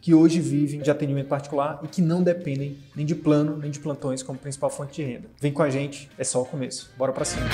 que hoje vivem de atendimento particular e que não dependem nem de plano nem de plantões como principal fonte de renda. Vem com a gente, é só o começo. Bora para cima.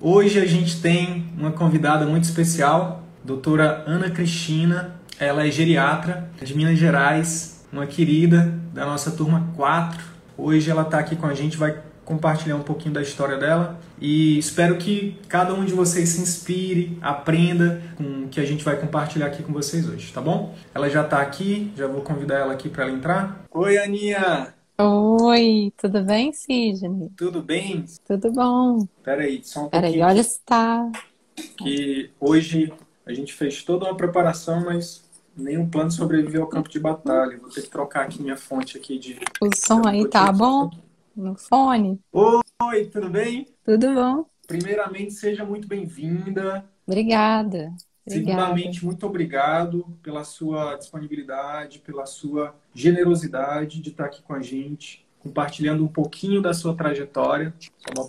Hoje a gente tem uma convidada muito especial, doutora Ana Cristina. Ela é geriatra de Minas Gerais, uma querida da nossa turma 4. Hoje ela está aqui com a gente, vai compartilhar um pouquinho da história dela e espero que cada um de vocês se inspire, aprenda com o que a gente vai compartilhar aqui com vocês hoje, tá bom? Ela já está aqui, já vou convidar ela aqui para ela entrar. Oi, Aninha! Oi, tudo bem, Sidney? Tudo bem? Tudo bom. Peraí, só um Peraí, pouquinho. olha se tá. Que hoje a gente fez toda uma preparação, mas nenhum plano sobreviveu ao campo de batalha. Vou ter que trocar aqui minha fonte aqui de... O som aí tá bom? No fone? Oi, tudo bem? Tudo bom. Primeiramente, seja muito bem-vinda. Obrigada. Obrigada. Segundamente, muito obrigado pela sua disponibilidade, pela sua generosidade de estar aqui com a gente, compartilhando um pouquinho da sua trajetória.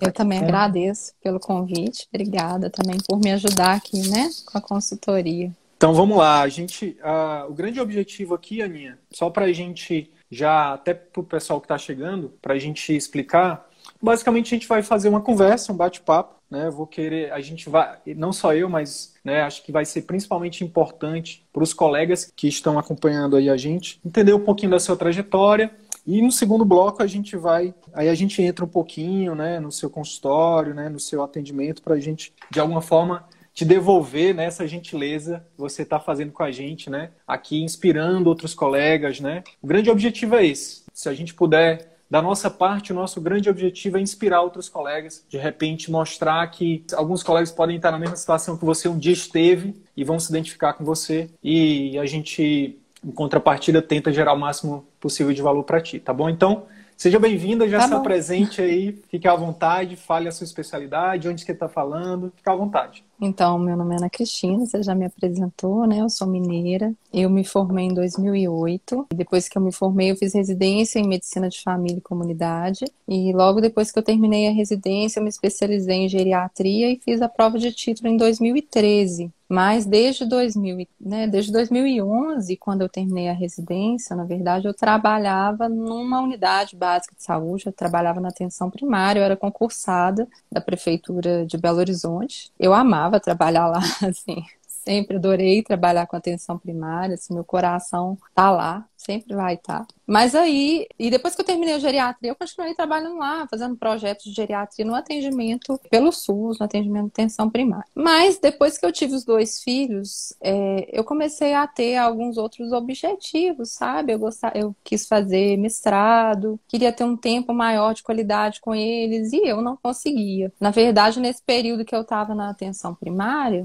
Eu também agradeço pelo convite. Obrigada também por me ajudar aqui, né, com a consultoria. Então vamos lá, a gente, ah, o grande objetivo aqui, Aninha, só para a gente já até para o pessoal que está chegando, para a gente explicar, basicamente a gente vai fazer uma conversa, um bate-papo, né? Vou querer, a gente vai, não só eu, mas né, acho que vai ser principalmente importante para os colegas que estão acompanhando aí a gente, entender um pouquinho da sua trajetória. E no segundo bloco a gente vai, aí a gente entra um pouquinho, né, no seu consultório, né, no seu atendimento, para a gente de alguma forma te devolver né, essa gentileza que você está fazendo com a gente, né? Aqui inspirando outros colegas, né? O grande objetivo é esse. Se a gente puder, da nossa parte, o nosso grande objetivo é inspirar outros colegas. De repente, mostrar que alguns colegas podem estar na mesma situação que você um dia esteve e vão se identificar com você. E a gente, em contrapartida, tenta gerar o máximo possível de valor para ti, tá bom? Então, Seja bem-vinda, já Tá se bom. apresente aí, fique à vontade, fale a sua especialidade, onde que está falando, fique à vontade. Então, meu nome é Ana Cristina, você já me apresentou, né? Eu sou mineira. Eu me formei em 2008. E depois que eu me formei, eu fiz residência em medicina de família e comunidade. E logo depois que eu terminei a residência, eu me especializei em geriatria e fiz a prova de título em 2013. Mas desde 2000, e- né, desde 2011, quando eu terminei a residência, na verdade, eu trabalhava numa unidade básica de saúde, eu trabalhava na atenção primária, eu era concursada da prefeitura de Belo Horizonte. Eu amava trabalhar lá, assim, sempre adorei trabalhar com atenção primária, assim, meu coração tá lá, sempre vai estar. Mas aí, e depois que eu terminei a geriatria, eu continuei trabalhando lá, fazendo projetos de geriatria no atendimento pelo SUS, no atendimento de atenção primária. Mas depois que eu tive os dois filhos, é, eu comecei a ter alguns outros objetivos, sabe? Eu, gostava, eu quis fazer mestrado, queria ter um tempo maior de qualidade com eles e eu não conseguia. Na verdade, nesse período que eu estava na atenção primária,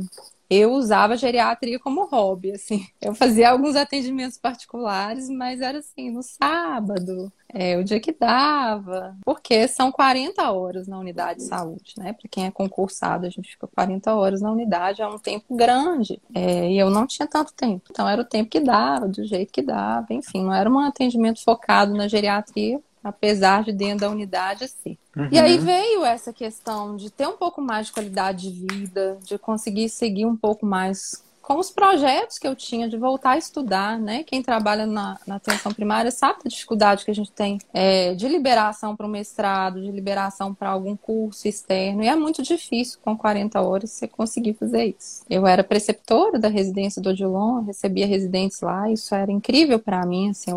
eu usava geriatria como hobby, assim. Eu fazia alguns atendimentos particulares, mas era assim, no sábado, é, o dia que dava. Porque são 40 horas na unidade de saúde, né? Para quem é concursado, a gente fica 40 horas na unidade, é um tempo grande. É, e eu não tinha tanto tempo. Então era o tempo que dava, do jeito que dava, enfim, não era um atendimento focado na geriatria. Apesar de dentro da unidade ser. E aí veio essa questão de ter um pouco mais de qualidade de vida, de conseguir seguir um pouco mais com os projetos que eu tinha de voltar a estudar, né? Quem trabalha na, na atenção primária sabe da dificuldade que a gente tem é, de liberação para o mestrado, de liberação para algum curso externo, e é muito difícil com 40 horas você conseguir fazer isso. Eu era preceptora da residência do Odilon, recebia residentes lá, isso era incrível para mim, assim,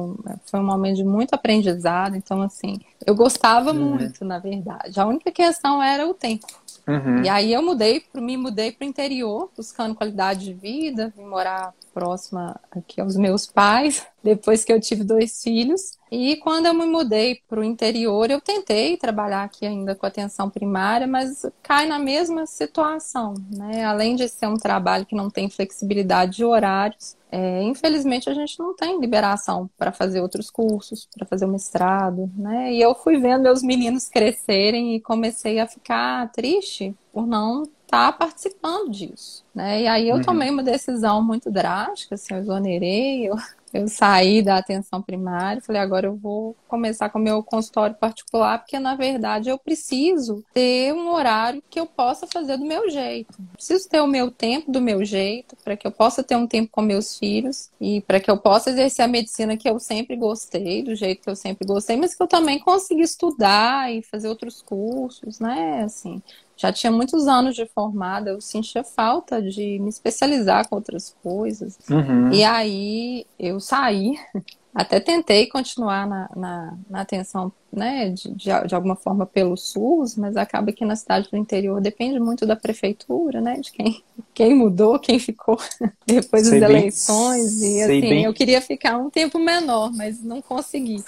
foi um momento de muito aprendizado, então assim, Eu gostava uhum. muito, na verdade. A única questão era o tempo. Uhum. E aí eu mudei, me mudei para o interior, buscando qualidade de vida, vim morar próxima aqui aos meus pais, depois que eu tive dois filhos. E quando eu me mudei para o interior, eu tentei trabalhar aqui ainda com atenção primária, mas cai na mesma situação, né? Além de ser um trabalho que não tem flexibilidade de horários, é, infelizmente a gente não tem liberação para fazer outros cursos, para fazer o mestrado, né? E eu fui vendo meus meninos crescerem e comecei a ficar triste por não estar tá participando disso, né? E aí eu uhum. tomei uma decisão muito drástica, assim, eu exonerei, eu eu saí da atenção primária, falei, agora eu vou começar com o meu consultório particular, porque na verdade eu preciso ter um horário que eu possa fazer do meu jeito. Preciso ter o meu tempo do meu jeito, para que eu possa ter um tempo com meus filhos e para que eu possa exercer a medicina que eu sempre gostei, do jeito que eu sempre gostei, mas que eu também consiga estudar e fazer outros cursos, né? Assim, já tinha muitos anos de formada, eu sentia falta de me especializar com outras coisas. Uhum. E aí eu saí, até tentei continuar na, na, na atenção, né, de, de, de, alguma forma pelo SUS, mas acaba que na cidade do interior depende muito da prefeitura, né, de quem, quem mudou, quem ficou depois sei das bem, eleições. E assim, bem. eu queria ficar um tempo menor, mas não consegui.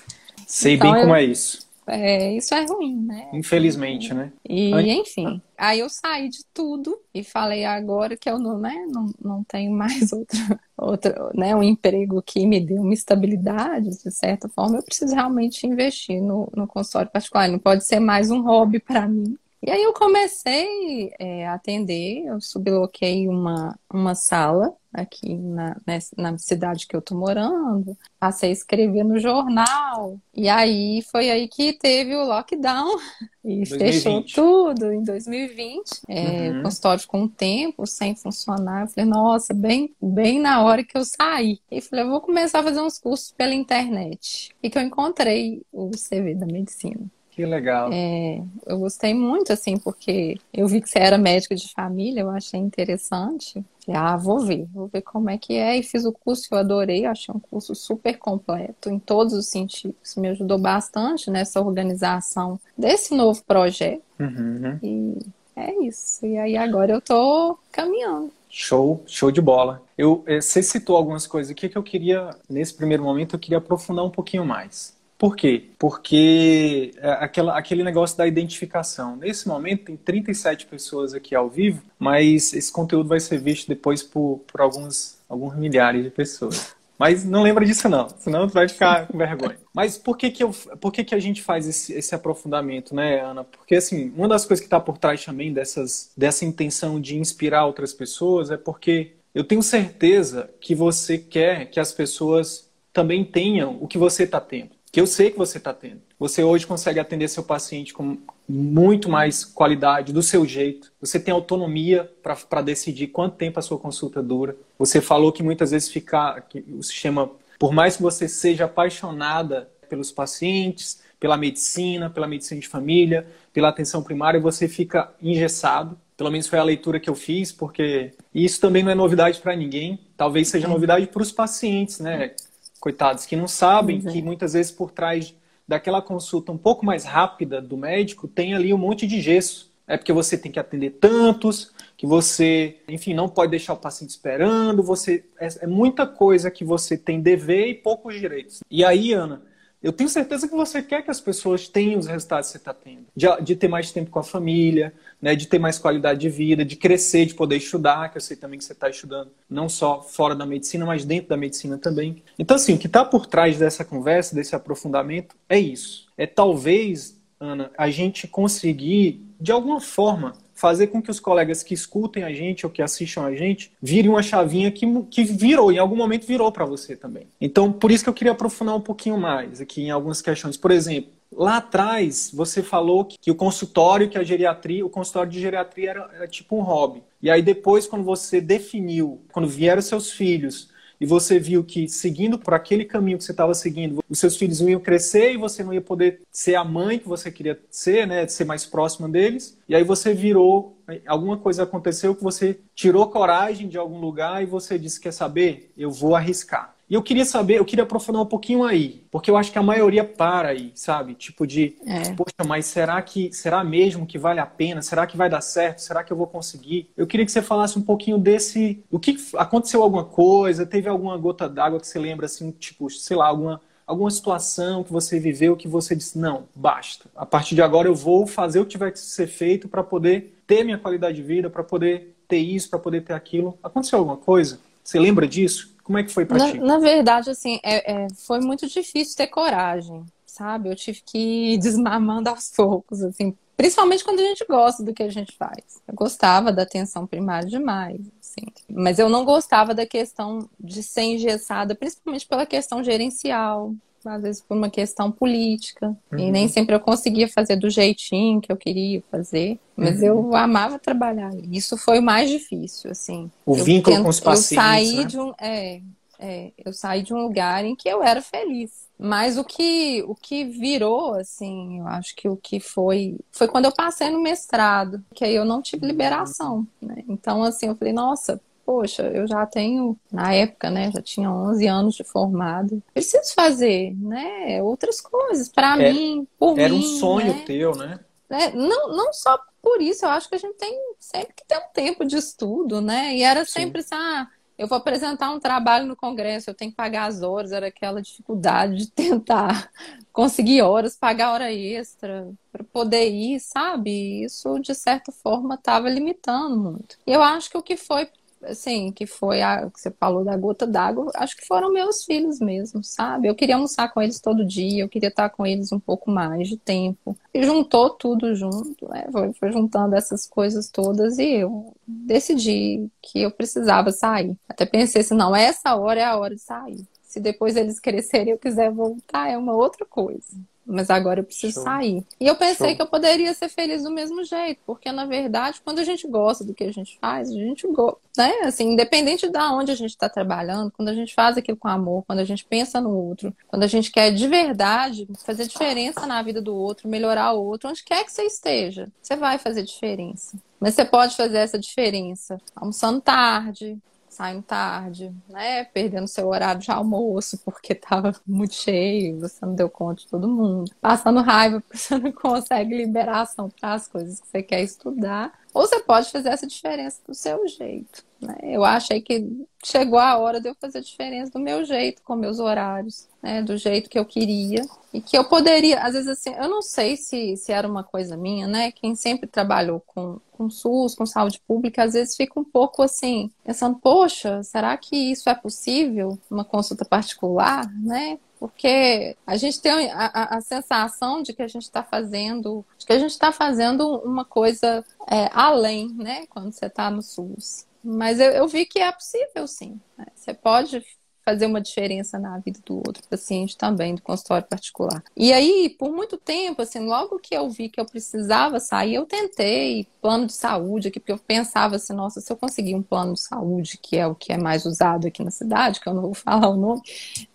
Sei então, bem como eu, é isso é, isso é ruim, né? Infelizmente, né? E, enfim, aí eu saí de tudo e falei agora que eu não, né, não, não tenho mais outro, outro, né, um emprego que me dê uma estabilidade, de certa forma, eu preciso realmente investir no, no consultório particular. Não pode ser mais um hobby para mim. E aí eu comecei é, a atender, eu subloquei uma, uma sala aqui na, na cidade que eu tô morando, passei a escrever no jornal, e aí foi aí que teve o lockdown e 2020. fechou tudo em 2020. É, uhum. O consultório ficou um tempo sem funcionar. Eu falei, nossa, bem, bem na hora que eu saí. E falei, eu vou começar a fazer uns cursos pela internet. E que eu encontrei o CV da medicina. Que legal. É, eu gostei muito, assim, porque eu vi que você era médica de família, eu achei interessante. Falei, ah, vou ver, vou ver como é que é. E fiz o curso, eu adorei, achei um curso super completo em todos os sentidos. Me ajudou bastante nessa organização desse novo projeto. Uhum. E é isso. E aí agora eu tô caminhando. Show, show de bola. Eu, eh, você citou algumas coisas aqui que eu queria, nesse primeiro momento, eu queria aprofundar um pouquinho mais. Por quê? Porque é aquela, aquele negócio da identificação. Nesse momento tem 37 pessoas aqui ao vivo, mas esse conteúdo vai ser visto depois por, por alguns, alguns milhares de pessoas. Mas não lembra disso não, senão vai ficar com vergonha. Mas por que que, eu, por que que a gente faz esse, esse aprofundamento, né, Ana? Porque, assim, uma das coisas que está por trás também dessas, dessa intenção de inspirar outras pessoas é porque eu tenho certeza que você quer que as pessoas também tenham o que você está tendo que eu sei que você está tendo. Você hoje consegue atender seu paciente com muito mais qualidade, do seu jeito. Você tem autonomia para decidir quanto tempo a sua consulta dura. Você falou que muitas vezes fica, que o sistema, por mais que você seja apaixonada pelos pacientes, pela medicina, pela medicina de família, pela atenção primária, você fica engessado. Pelo menos foi a leitura que eu fiz, porque isso também não é novidade para ninguém. Talvez seja novidade para os pacientes, né? Coitados, que não sabem que muitas vezes por trás daquela consulta um pouco mais rápida do médico tem ali um monte de gesso. É porque você tem que atender tantos, que você, enfim, não pode deixar o paciente esperando, você é, é muita coisa que você tem dever e poucos direitos. E aí, Ana, eu tenho certeza que você quer que as pessoas tenham os resultados que você está tendo. De, de, ter mais tempo com a família, né, de ter mais qualidade de vida, de crescer, de poder estudar, que eu sei também que você está estudando não só fora da medicina, mas dentro da medicina também. Então, assim, o que está por trás dessa conversa, desse aprofundamento, é isso. É talvez, Ana, a gente conseguir, de alguma forma, fazer com que os colegas que escutem a gente ou que assistam a gente virem uma chavinha que, que virou, em algum momento virou para você também. Então, por isso que eu queria aprofundar um pouquinho mais aqui em algumas questões. Por exemplo, lá atrás você falou que, que o consultório, que a geriatria, o consultório de geriatria era, era tipo um hobby. E aí depois, quando você definiu, quando vieram seus filhos, e você viu que seguindo por aquele caminho que você estava seguindo, os seus filhos iam crescer e você não ia poder ser a mãe que você queria ser, né, ser mais próxima deles. E aí você virou, alguma coisa aconteceu que você tirou coragem de algum lugar e você disse quer saber, eu vou arriscar. E eu queria saber, eu queria aprofundar um pouquinho aí, porque eu acho que a maioria para aí, sabe? Tipo de, é. poxa, mas será que será mesmo que vale a pena? Será que vai dar certo? Será que eu vou conseguir? Eu queria que você falasse um pouquinho desse, o que aconteceu alguma coisa, teve alguma gota d'água que você lembra assim, tipo, sei lá, alguma alguma situação que você viveu que você disse, não, basta. A partir de agora eu vou fazer o que tiver que ser feito para poder ter minha qualidade de vida, para poder ter isso, para poder ter aquilo. Aconteceu alguma coisa? Você lembra disso? Como é que foi para ti? Na verdade, assim, é, é, foi muito difícil ter coragem, sabe? Eu tive que ir desmamando aos poucos, assim, principalmente quando a gente gosta do que a gente faz. Eu gostava da atenção primária demais, assim, mas eu não gostava da questão de ser engessada, principalmente pela questão gerencial, às vezes por uma questão política. Uhum. E nem sempre eu conseguia fazer do jeitinho que eu queria fazer. Mas uhum. eu amava trabalhar. Isso foi o mais difícil, assim. O eu vínculo tento, com os pacientes. Eu saí né? de um. É, é, eu saí de um lugar em que eu era feliz. Mas o que, o que virou, assim, eu acho que o que foi. Foi quando eu passei no mestrado, que aí eu não tive liberação. Né? Então, assim, eu falei, nossa, poxa, eu já tenho, na época, né, já tinha 11 anos de formado, preciso fazer, né, outras coisas para é, mim, por era mim. Era um sonho né? teu, né? É, não, não só por isso, eu acho que a gente tem sempre que ter um tempo de estudo, né? E era sempre assim, ah, eu vou apresentar um trabalho no Congresso, eu tenho que pagar as horas, era aquela dificuldade de tentar conseguir horas, pagar hora extra para poder ir, sabe? Isso, de certa forma, estava limitando muito. E eu acho que o que foi assim, que foi a que você falou da gota d'água, acho que foram meus filhos mesmo, sabe? Eu queria almoçar com eles todo dia, eu queria estar com eles um pouco mais de tempo. E juntou tudo junto, né? Foi, foi juntando essas coisas todas e eu decidi que eu precisava sair. Até pensei assim, não, essa hora é a hora de sair. Se depois eles crescerem e eu quiser voltar, é uma outra coisa mas agora eu preciso Show. sair. E eu pensei Show. que eu poderia ser feliz do mesmo jeito, porque na verdade, quando a gente gosta do que a gente faz, a gente gosta, né? Assim, independente de onde a gente está trabalhando, quando a gente faz aquilo com amor, quando a gente pensa no outro, quando a gente quer de verdade fazer diferença na vida do outro, melhorar o outro, onde quer que você esteja, você vai fazer diferença. Mas você pode fazer essa diferença almoçando tarde, saindo tarde, né? Perdendo seu horário de almoço porque estava muito cheio, você não deu conta de todo mundo. Passando raiva porque você não consegue liberação para as coisas que você quer estudar. Ou você pode fazer essa diferença do seu jeito. Né? Eu achei que chegou a hora de eu fazer diferença do meu jeito, com meus horários, né? do jeito que eu queria. E que eu poderia, às vezes assim, eu não sei se, se era uma coisa minha, né? Quem sempre trabalhou com, com SUS, com saúde pública, às vezes fica um pouco assim, pensando, poxa, será que isso é possível? Uma consulta particular, né? Porque a gente tem a, a, a sensação de que a gente está fazendo, de que a gente está fazendo uma coisa é, além, né? Quando você está no SUS. Mas eu, eu, vi que é possível, sim. Né? Você pode fazer uma diferença na vida do outro paciente também, do consultório particular. E aí, por muito tempo, assim, logo que eu vi que eu precisava sair, eu tentei plano de saúde aqui, porque eu pensava assim, nossa, se eu conseguir um plano de saúde, que é o que é mais usado aqui na cidade, que eu não vou falar o nome,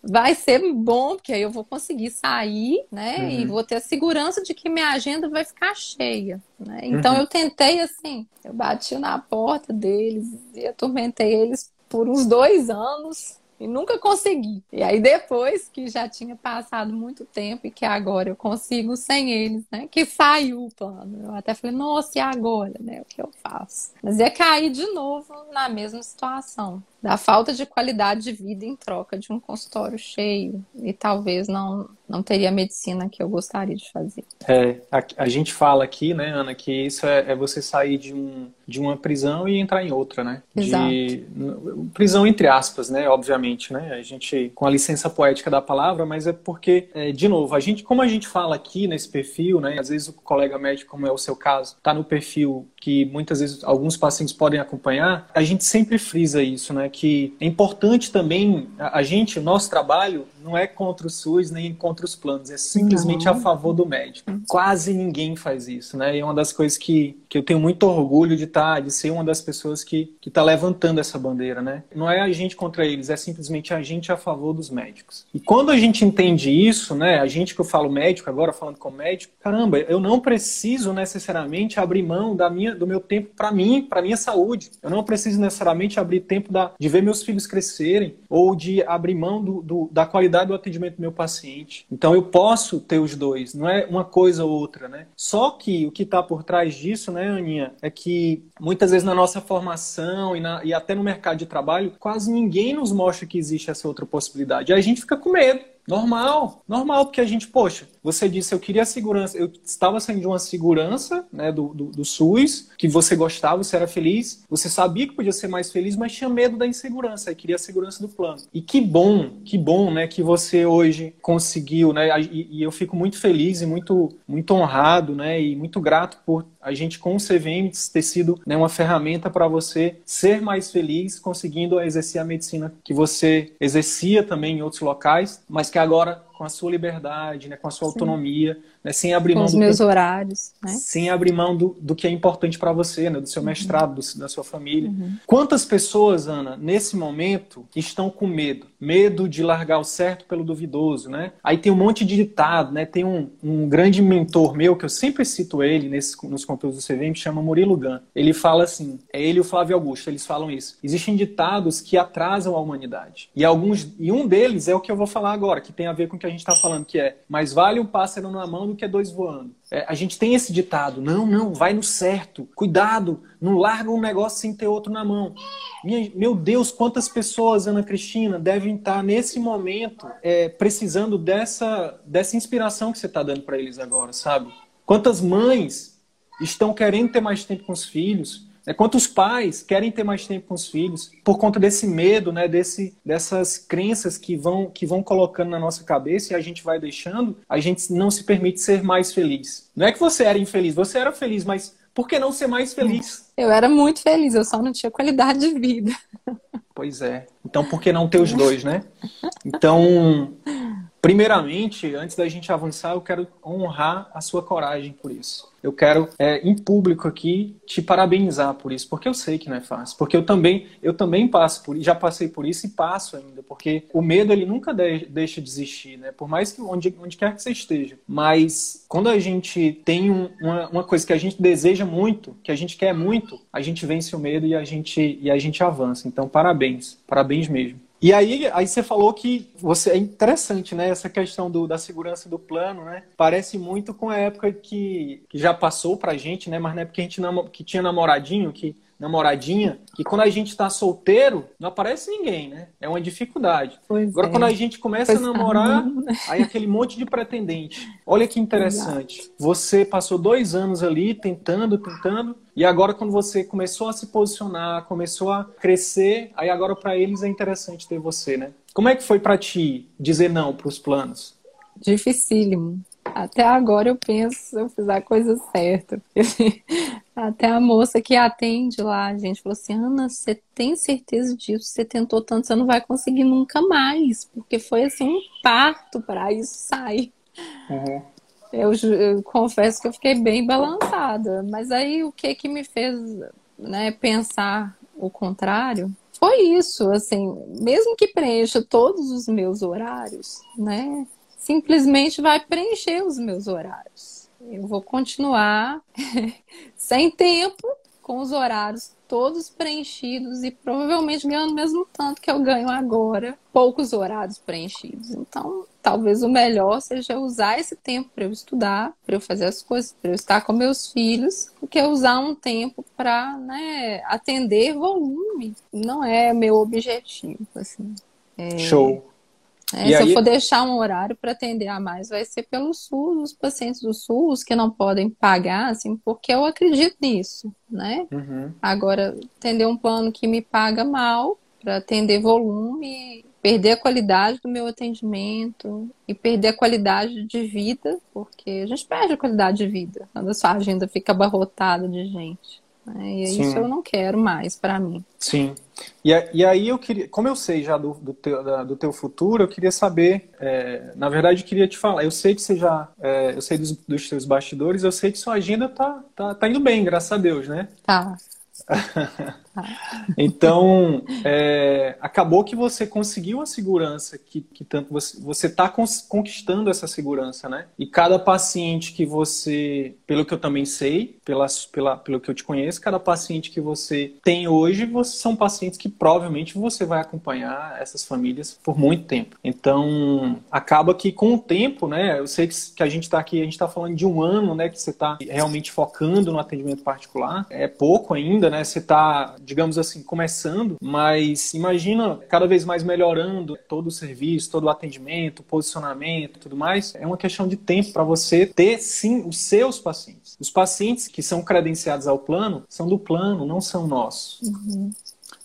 vai ser bom, porque aí eu vou conseguir sair, né, uhum. e vou ter a segurança de que minha agenda vai ficar cheia. Né? Então uhum. eu tentei assim, eu bati na porta deles e atormentei eles por uns dois anos e nunca consegui. E aí depois que já tinha passado muito tempo e que agora eu consigo sem eles, né? Que saiu o plano. Eu até falei, nossa, e agora, né? O que eu faço? Mas ia cair de novo na mesma situação da falta de qualidade de vida em troca de um consultório cheio e talvez não não teria a medicina que eu gostaria de fazer. É, a, a gente fala aqui, né, Ana, que isso é, é, você sair de, um, de uma prisão e entrar em outra, né? Exato. De, prisão entre aspas, né, obviamente, né? A gente, com a licença poética da palavra, mas é porque, é, de novo, a gente, como a gente fala aqui nesse perfil, né, às vezes o colega médico, como é o seu caso, está no perfil que muitas vezes alguns pacientes podem acompanhar, a gente sempre frisa isso, né? Que é importante também a gente, o nosso trabalho, não é contra o SUS nem contra os planos, é simplesmente não. a favor do médico. Quase ninguém faz isso, né? E é uma das coisas que, que eu tenho muito orgulho de estar, tá, de ser uma das pessoas que está levantando essa bandeira, né? Não é a gente contra eles, é simplesmente a gente a favor dos médicos. E quando a gente entende isso, né? A gente que eu falo médico agora, falando com médico, caramba, eu não preciso necessariamente abrir mão da minha, do meu tempo para mim, para minha saúde. Eu não preciso necessariamente abrir tempo da, de ver meus filhos crescerem ou de abrir mão do, do, da qualidade do atendimento do meu paciente. Então eu posso ter os dois, não é uma coisa ou outra, né? Só que o que está por trás disso, né, Aninha, é que muitas vezes na nossa formação e, na, e até no mercado de trabalho, quase ninguém nos mostra que existe essa outra possibilidade. A gente fica com medo. Normal, normal, porque a gente, poxa, você disse, eu queria segurança, eu estava saindo de uma segurança né, do, do, do, SUS, que você gostava, você era feliz, você sabia que podia ser mais feliz, mas tinha medo da insegurança, e queria a segurança do plano. E que bom, que bom, né, que você hoje conseguiu, né, e, e eu fico muito feliz e muito, muito honrado, né, e muito grato por a gente com o CVM ter sido né, uma ferramenta para você ser mais feliz, conseguindo exercer a medicina que você exercia também em outros locais, mas que agora com a sua liberdade, né, com a sua Sim. Né, sem abrir com mão os meus que, horários, né? sem abrir mão do, do que é importante para você, né, do seu uhum. mestrado, do, da sua família. Uhum. Quantas pessoas, Ana, nesse momento estão com medo? Medo de largar o certo pelo duvidoso, né? Aí tem um monte de ditado, né? Tem um, um grande mentor meu que eu sempre cito ele nesse, nos conteúdos do CVM, chama Murilo Gun. Ele fala assim, é ele e o Flávio Augusto, eles falam isso. Existem ditados que atrasam a humanidade. E alguns e um deles é o que eu vou falar agora, que tem a ver com o que a gente está falando, que é mais vale um pássaro na mão do que dois voando. É, a gente tem esse ditado, não, não, vai no certo, cuidado, não larga um negócio sem ter outro na mão. Minha, meu Deus, quantas pessoas, Ana Cristina, devem estar nesse momento é, precisando dessa, dessa inspiração que você está dando para eles agora, sabe? Quantas mães estão querendo ter mais tempo com os filhos, é, quantos pais querem ter mais tempo com os filhos por conta desse medo, né, desse, dessas crenças que vão, que vão colocando na nossa cabeça e a gente vai deixando, a gente não se permite ser mais feliz. Não é que você era infeliz, você era feliz, mas por que não ser mais feliz? Eu era muito feliz, eu só não tinha qualidade de vida. Pois é. Então por que não ter os dois, né? Então, primeiramente, antes da gente avançar, eu quero honrar a sua coragem por isso eu quero é, em público aqui te parabenizar por isso, porque eu sei que não é fácil, porque eu também eu também passo por já passei por isso e passo ainda, porque o medo ele nunca de, deixa de existir, né? Por mais que onde, onde quer que você esteja, mas quando a gente tem um, uma, uma coisa que a gente deseja muito, que a gente quer muito, a gente vence o medo e a gente e a gente avança. Então parabéns, parabéns mesmo. E aí, aí você falou que você é interessante, né? Essa questão do, da segurança do plano, né? Parece muito com a época que, que já passou pra gente, né? Mas na época que a gente que tinha namoradinho, que namoradinha, que quando a gente está solteiro, não aparece ninguém, né? É uma dificuldade. Pois Agora, é. quando a gente começa pois a namorar, tá. aí aquele monte de pretendente. Olha que interessante. Exato. Você passou dois anos ali tentando, tentando, e agora quando você começou a se posicionar, começou a crescer, aí agora para eles é interessante ter você, né? Como é que foi para ti dizer não para os planos? Dificílimo. Até agora eu penso eu fiz a coisa certa. Até a moça que atende lá, a gente falou assim: Ana, você tem certeza disso? Você tentou tanto, você não vai conseguir nunca mais, porque foi assim um parto para isso sair. Uhum. Eu, eu, confesso que eu fiquei bem balançada, mas aí o que que me fez né, pensar o contrário foi isso, assim, mesmo que preencha todos os meus horários, né? Simplesmente vai preencher os meus horários. Eu vou continuar sem tempo, com os horários todos preenchidos e provavelmente ganhando o mesmo tanto que eu ganho agora, poucos horários preenchidos. Então, talvez o melhor seja usar esse tempo para eu estudar, para eu fazer as coisas, para eu estar com meus filhos, do que usar um tempo para né, atender volume. Não é meu objetivo, assim. É... Show. É, se aí... eu for deixar um horário para atender a mais, vai ser pelo SUS, os pacientes do SUS que não podem pagar, assim, porque eu acredito nisso, né? Uhum. Agora, atender um plano que me paga mal para atender volume, perder a qualidade do meu atendimento e perder a qualidade de vida, porque a gente perde a qualidade de vida quando a sua agenda fica abarrotada de gente. Né? E Sim. isso eu não quero mais para mim. Sim. E, e, aí eu queria, como eu sei já do, do, teu, da, do teu futuro, eu queria saber, é, na verdade eu queria te falar, eu sei que você já, é, eu sei dos, dos teus bastidores, eu sei que sua agenda tá, tá, tá indo bem, graças a Deus, né? Tá. então, é, acabou que você conseguiu a segurança que, que tanto você está conquistando essa segurança, né? E cada paciente que você, pelo que eu também sei, pela, pela, pelo que eu te conheço, cada paciente que você tem hoje, você, são pacientes que provavelmente você vai acompanhar essas famílias por muito tempo. Então, acaba que com o tempo, né? Eu sei que, que a gente está aqui, a gente está falando de um ano, né? Que você está realmente focando no atendimento particular. É pouco ainda, né? Você está, digamos assim, começando, mas imagina cada vez mais melhorando todo o serviço, todo o atendimento, posicionamento, tudo mais. É uma questão de tempo para você ter sim os seus pacientes. Os pacientes que são credenciados ao plano são do plano, não são nossos. Uhum.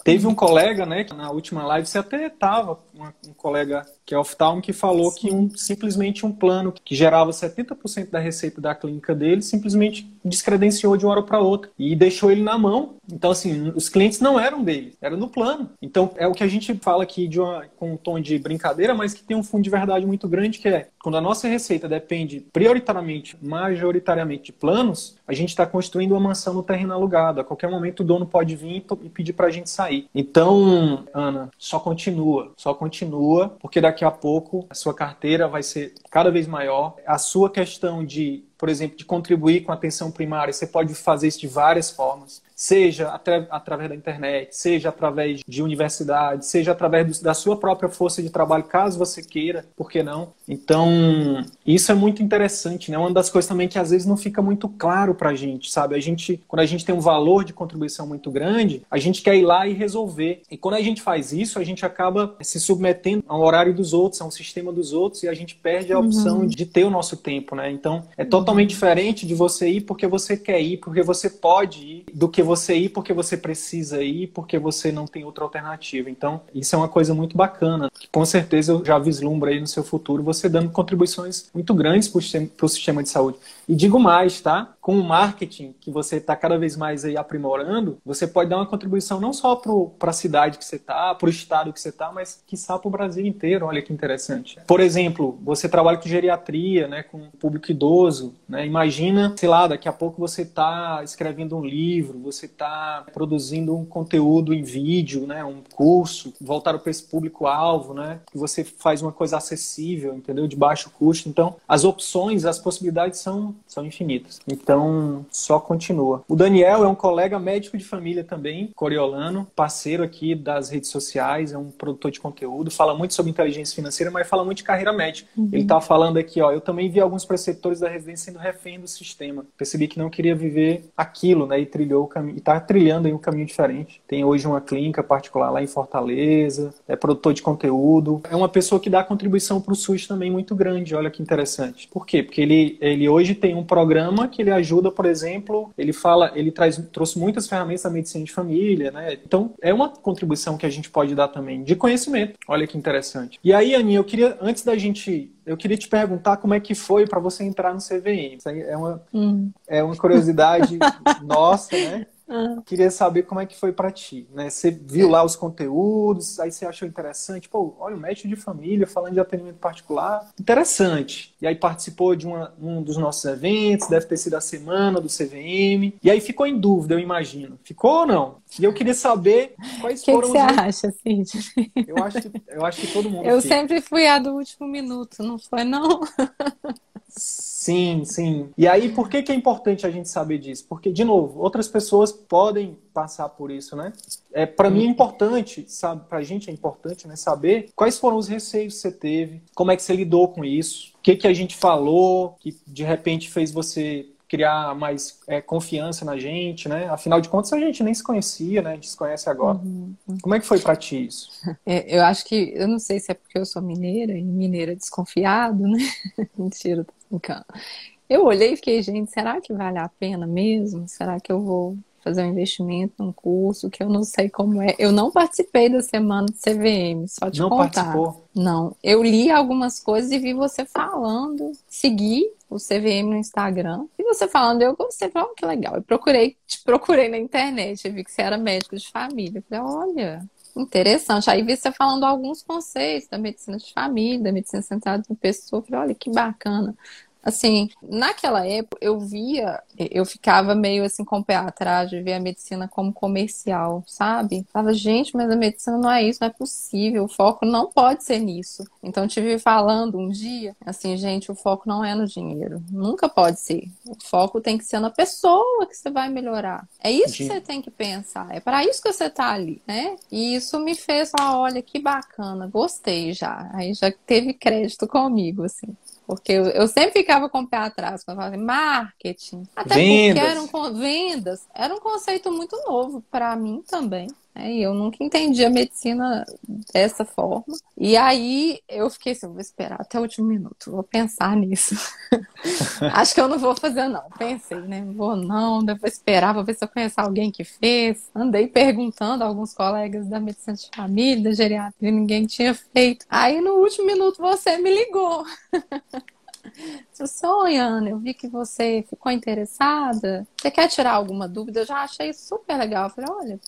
Teve um colega, né, que na última live você até estava, um colega que é oftalmo, que falou Sim. que um, simplesmente um plano que gerava 70% da receita da clínica dele simplesmente descredenciou de uma hora para outra e deixou ele na mão. Então, assim, os clientes não eram dele, eram no plano. Então, é o que a gente fala aqui de uma, com um tom de brincadeira, mas que tem um fundo de verdade muito grande, que é quando a nossa receita depende prioritariamente, majoritariamente de planos, a gente está construindo uma mansão no terreno alugado. A qualquer momento o dono pode vir e pedir para a gente sair. Então, Ana, só continua, só continua, porque daqui a pouco a sua carteira vai ser cada vez maior. A sua questão de por exemplo, de contribuir com a atenção primária, você pode fazer isso de várias formas seja atra através da internet, seja através de universidade, seja através do, da sua própria força de trabalho, caso você queira, por que não? Então, isso é muito interessante, né? Uma das coisas também que às vezes não fica muito claro pra gente, sabe? A gente, quando a gente tem um valor de contribuição muito grande, a gente quer ir lá e resolver. E quando a gente faz isso, a gente acaba se submetendo ao horário dos outros, a um sistema dos outros, e a gente perde a opção uhum. de ter o nosso tempo, né? Então, é totalmente uhum. diferente de você ir porque você quer ir, porque você pode ir, do que você ir porque você precisa ir, porque você não tem outra alternativa. Então, isso é uma coisa muito bacana, que com certeza eu já vislumbro aí no seu futuro você dando contribuições muito grandes para o sistema de saúde. E digo mais, tá? Com o marketing que você está cada vez mais aí aprimorando, você pode dar uma contribuição não só para a cidade que você está, para o estado que você está, mas quiçá para o Brasil inteiro. Olha que interessante. Por exemplo, você trabalha com geriatria, né, com público idoso. Né? Imagina, sei lá, daqui a pouco você está escrevendo um livro, você está produzindo um conteúdo em vídeo, né, um curso voltado para esse público-alvo, né, que você faz uma coisa acessível, entendeu? De baixo custo. Então, as opções, as possibilidades são são, infinitos. Então, só continua. O Daniel é um colega médico de família também, coriolano, parceiro aqui das redes sociais, é um produtor de conteúdo, fala muito sobre inteligência financeira, mas fala muito de carreira médica. Uhum. Ele está falando aqui, ó, eu também vi alguns preceptores da residência sendo refém do sistema. Percebi que não queria viver aquilo, né, e trilhou o caminho, e tá trilhando aí um caminho diferente. Tem hoje uma clínica particular lá em Fortaleza, é produtor de conteúdo, é uma pessoa que dá contribuição para o SUS também muito grande, olha que interessante. Por quê? Porque ele, ele hoje tem um programa que ele ajuda, por exemplo, ele fala, ele traz, trouxe muitas ferramentas da medicina de família, né? Então, é uma contribuição que a gente pode dar também de conhecimento. Olha que interessante. E aí, Aninha, eu queria, antes da gente eu queria te perguntar como é que foi para você entrar no CVM. Isso é uma, hum. é uma curiosidade nossa, né? Ah. Queria saber como é que foi para ti, né? Você viu lá os conteúdos, aí você achou interessante, pô, olha o médico de família falando de atendimento particular, interessante. E aí participou de uma, um dos nossos eventos, deve ter sido a semana do CVM, e aí ficou em dúvida, eu imagino. Ficou ou não? E eu queria saber quais que foram que os... você acha, Cid? Eu acho que, eu acho que todo mundo. Eu sempre fui a do último minuto, não foi não? Sim, sim. E aí, por que, que é importante a gente saber disso? Porque, de novo, outras pessoas podem passar por isso, né? É, para mim é importante, sabe? Pra gente é importante, né? Saber quais foram os receios que você teve, como é que você lidou com isso, o que, que a gente falou que de repente fez você criar mais é, confiança na gente, né? Afinal de contas, a gente nem se conhecia, né? A gente se conhece agora. Uhum. Como é que foi para ti isso? É, eu acho que, eu não sei se é porque eu sou mineira e mineira desconfiado, né? Mentira, tô brincando. Eu olhei e fiquei, gente, será que vale a pena mesmo? Será que eu vou fazer um investimento num curso que eu não sei como é. Eu não participei da semana do CVM, só te não contar. Participou. Não, eu li algumas coisas e vi você falando, segui o CVM no Instagram. E você falando, eu gostei, falei, oh, que legal. Eu procurei, te procurei na internet, eu vi que você era médico de família. Eu falei, olha, Interessante. Aí vi você falando alguns conceitos da medicina de família, da medicina centrada no pessoa. Falei, olha que bacana. Assim, naquela época eu via, eu ficava meio assim com o pé atrás de ver a medicina como comercial, sabe? Falava, gente, mas a medicina não é isso, não é possível, o foco não pode ser nisso. Então eu tive falando um dia, assim, gente, o foco não é no dinheiro, nunca pode ser. O foco tem que ser na pessoa que você vai melhorar. É isso que você tem que pensar, é para isso que você tá ali, né? E isso me fez falar, olha que bacana, gostei já. Aí já teve crédito comigo, assim. Porque eu, eu, sempre ficava com o pé atrás quando falava assim, marketing. Até vendas. porque eram vendas. Era um conceito muito novo para mim também. Né? E eu nunca entendi a medicina dessa forma. E aí eu fiquei assim, vou esperar até o último minuto, vou pensar nisso. Acho que eu não vou fazer, não. Pensei, né? Vou não, depois esperar, vou ver se eu conheço alguém que fez. Andei perguntando a alguns colegas da medicina de família, da geriatria, ninguém tinha feito. Aí no último minuto você me ligou. Oi, Ana, eu vi que você ficou interessada. Você quer tirar alguma dúvida? Eu já achei super legal. Eu falei, olha,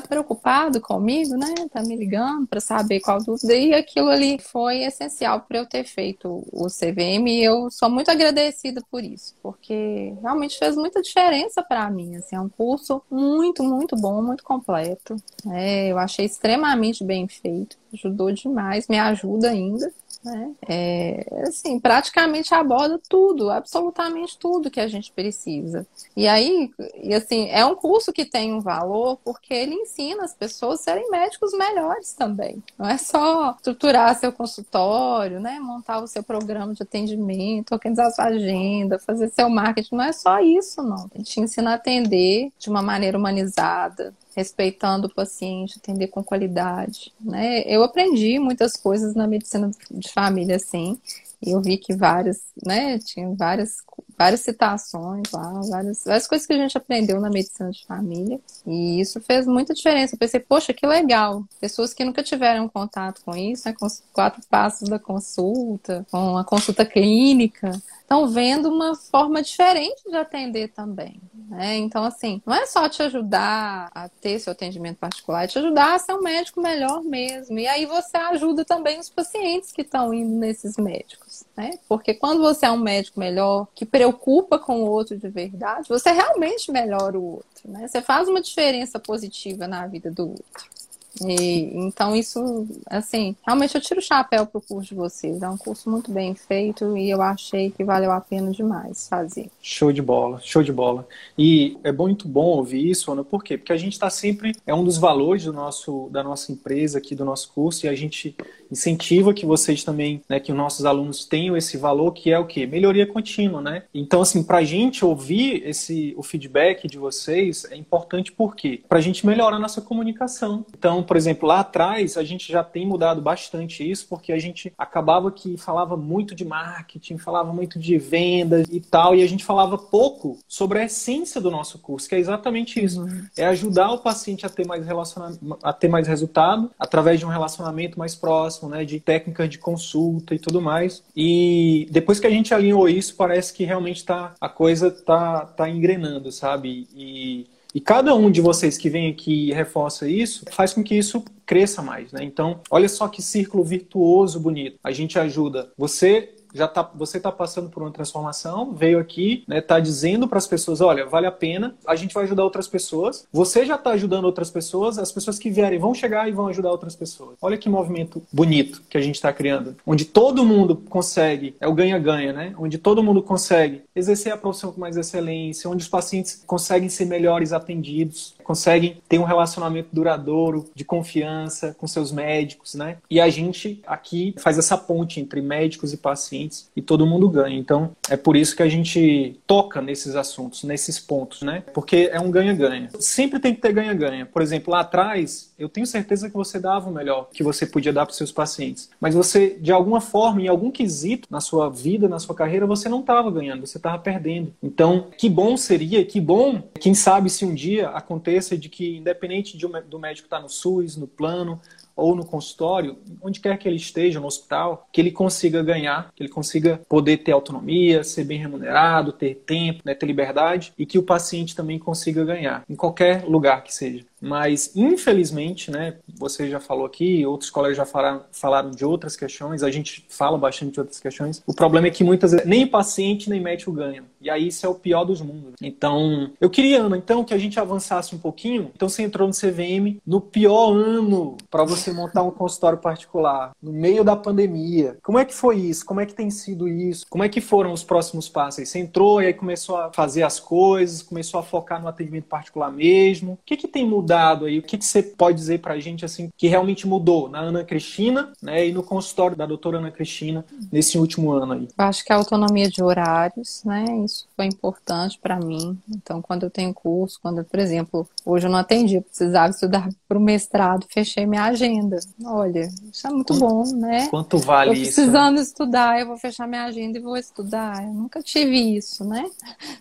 tá preocupado comigo, né? Tá me ligando para saber qual dúvida. E aquilo ali foi essencial para eu ter feito o CVM e eu sou muito agradecida por isso, porque realmente fez muita diferença para mim. Assim, é um curso muito, muito bom, muito completo. É, eu achei extremamente bem feito, ajudou demais, me ajuda ainda. Né? É, assim, praticamente aborda tudo, absolutamente tudo que a gente precisa. E aí, e assim, é um curso que tem um valor porque ele ensina as pessoas a serem médicos melhores também. Não é só estruturar seu consultório, né? montar o seu programa de atendimento, organizar sua agenda, fazer seu marketing. Não é só isso, não. A gente ensina a atender de uma maneira humanizada, respeitando o paciente, atender com qualidade, né? Eu aprendi muitas coisas na medicina de família, assim, e eu vi que várias, né, tinha várias, várias citações lá, várias, várias coisas que a gente aprendeu na medicina de família, e isso fez muita diferença. Eu pensei, poxa, que legal, pessoas que nunca tiveram contato com isso, né, com os quatro passos da consulta, com a consulta clínica, estão vendo uma forma diferente de atender também. Né? Então, assim, não é só te ajudar a ter seu atendimento particular, é te ajudar a ser um médico melhor mesmo. E aí você ajuda também os pacientes que estão indo nesses médicos. Né? Porque quando você é um médico melhor, que preocupa com o outro de verdade, você realmente melhora o outro. Né? Você faz uma diferença positiva na vida do outro. E, então, isso, assim, realmente eu tiro o chapéu pro curso de vocês. É um curso muito bem feito e eu achei que valeu a pena demais fazer. Show de bola, show de bola. E é muito bom ouvir isso, Ana, por quê? Porque a gente está sempre, é um dos valores do nosso, da nossa empresa aqui, do nosso curso, e a gente incentiva que vocês também, né, que os nossos alunos tenham esse valor, que é o quê? Melhoria contínua, né? Então, assim, para a gente ouvir esse, o feedback de vocês é importante por quê? Para a gente melhorar a nossa comunicação. Então, por exemplo, lá atrás a gente já tem mudado bastante isso, porque a gente acabava que falava muito de marketing, falava muito de vendas e tal, e a gente falava pouco sobre a essência do nosso curso, que é exatamente isso. Uhum. É ajudar o paciente a ter mais relacionamento, a ter mais resultado através de um relacionamento mais próximo, né, de técnicas de consulta e tudo mais. E depois que a gente alinhou isso, parece que realmente tá, a coisa tá, tá engrenando, sabe? E e cada um de vocês que vem aqui e reforça isso, faz com que isso cresça mais, né? Então, olha só que círculo virtuoso bonito. A gente ajuda você já tá, você está passando por uma transformação, veio aqui, né, tá dizendo para as pessoas, olha, vale a pena, a gente vai ajudar outras pessoas. Você já está ajudando outras pessoas, as pessoas que vierem vão chegar e vão ajudar outras pessoas. Olha que movimento bonito que a gente está criando, onde todo mundo consegue, é o ganha-ganha, né? Onde todo mundo consegue exercer a profissão com mais excelência, onde os pacientes conseguem ser melhores atendidos, conseguem ter um relacionamento duradouro, de confiança com seus médicos, né? E a gente aqui faz essa ponte entre médicos e pacientes e todo mundo ganha. Então, é por isso que a gente toca nesses assuntos, nesses pontos, né? Porque é um ganha-ganha. Sempre tem que ter ganha-ganha. Por exemplo, lá atrás, eu tenho certeza que você dava o melhor que você podia dar para seus pacientes. Mas você, de alguma forma, em algum quesito na sua vida, na sua carreira, você não estava ganhando, você estava perdendo. Então, que bom seria, que bom, quem sabe se um dia aconteça de que, independente de, do médico estar no SUS, no plano, ou no consultório, onde quer que ele esteja, no hospital, que ele consiga ganhar, que ele consiga poder ter autonomia, ser bem remunerado, ter tempo, né, ter liberdade e que o paciente também consiga ganhar, em qualquer lugar que seja. Mas, infelizmente, né, você já falou aqui, outros colegas já falaram, falaram de outras questões, a gente fala bastante de outras questões. O problema é que muitas vezes nem paciente nem médico ganham. E aí isso é o pior dos mundos. Então, eu queria, Ana, então, que a gente avançasse um pouquinho. Então, você entrou no CVM no pior ano para você montar um consultório particular, no meio da pandemia. Como é que foi isso? Como é que tem sido isso? Como é que foram os próximos passos? Você entrou e aí começou a fazer as coisas, começou a focar no atendimento particular mesmo. O que, que tem mudado? Mudado aí? O que, que você pode dizer para a gente assim que realmente mudou na Ana Cristina né, e no consultório da doutora Ana Cristina nesse último ano aí? Eu acho que a autonomia de horários, né? Isso foi importante para mim. Então, quando eu tenho curso, quando, por exemplo, hoje eu não atendi, eu precisava estudar para o mestrado, fechei minha agenda. Olha, isso é muito bom, né? Quanto vale isso? Precisando né? estudar, eu vou fechar minha agenda e vou estudar. Eu nunca tive isso, né?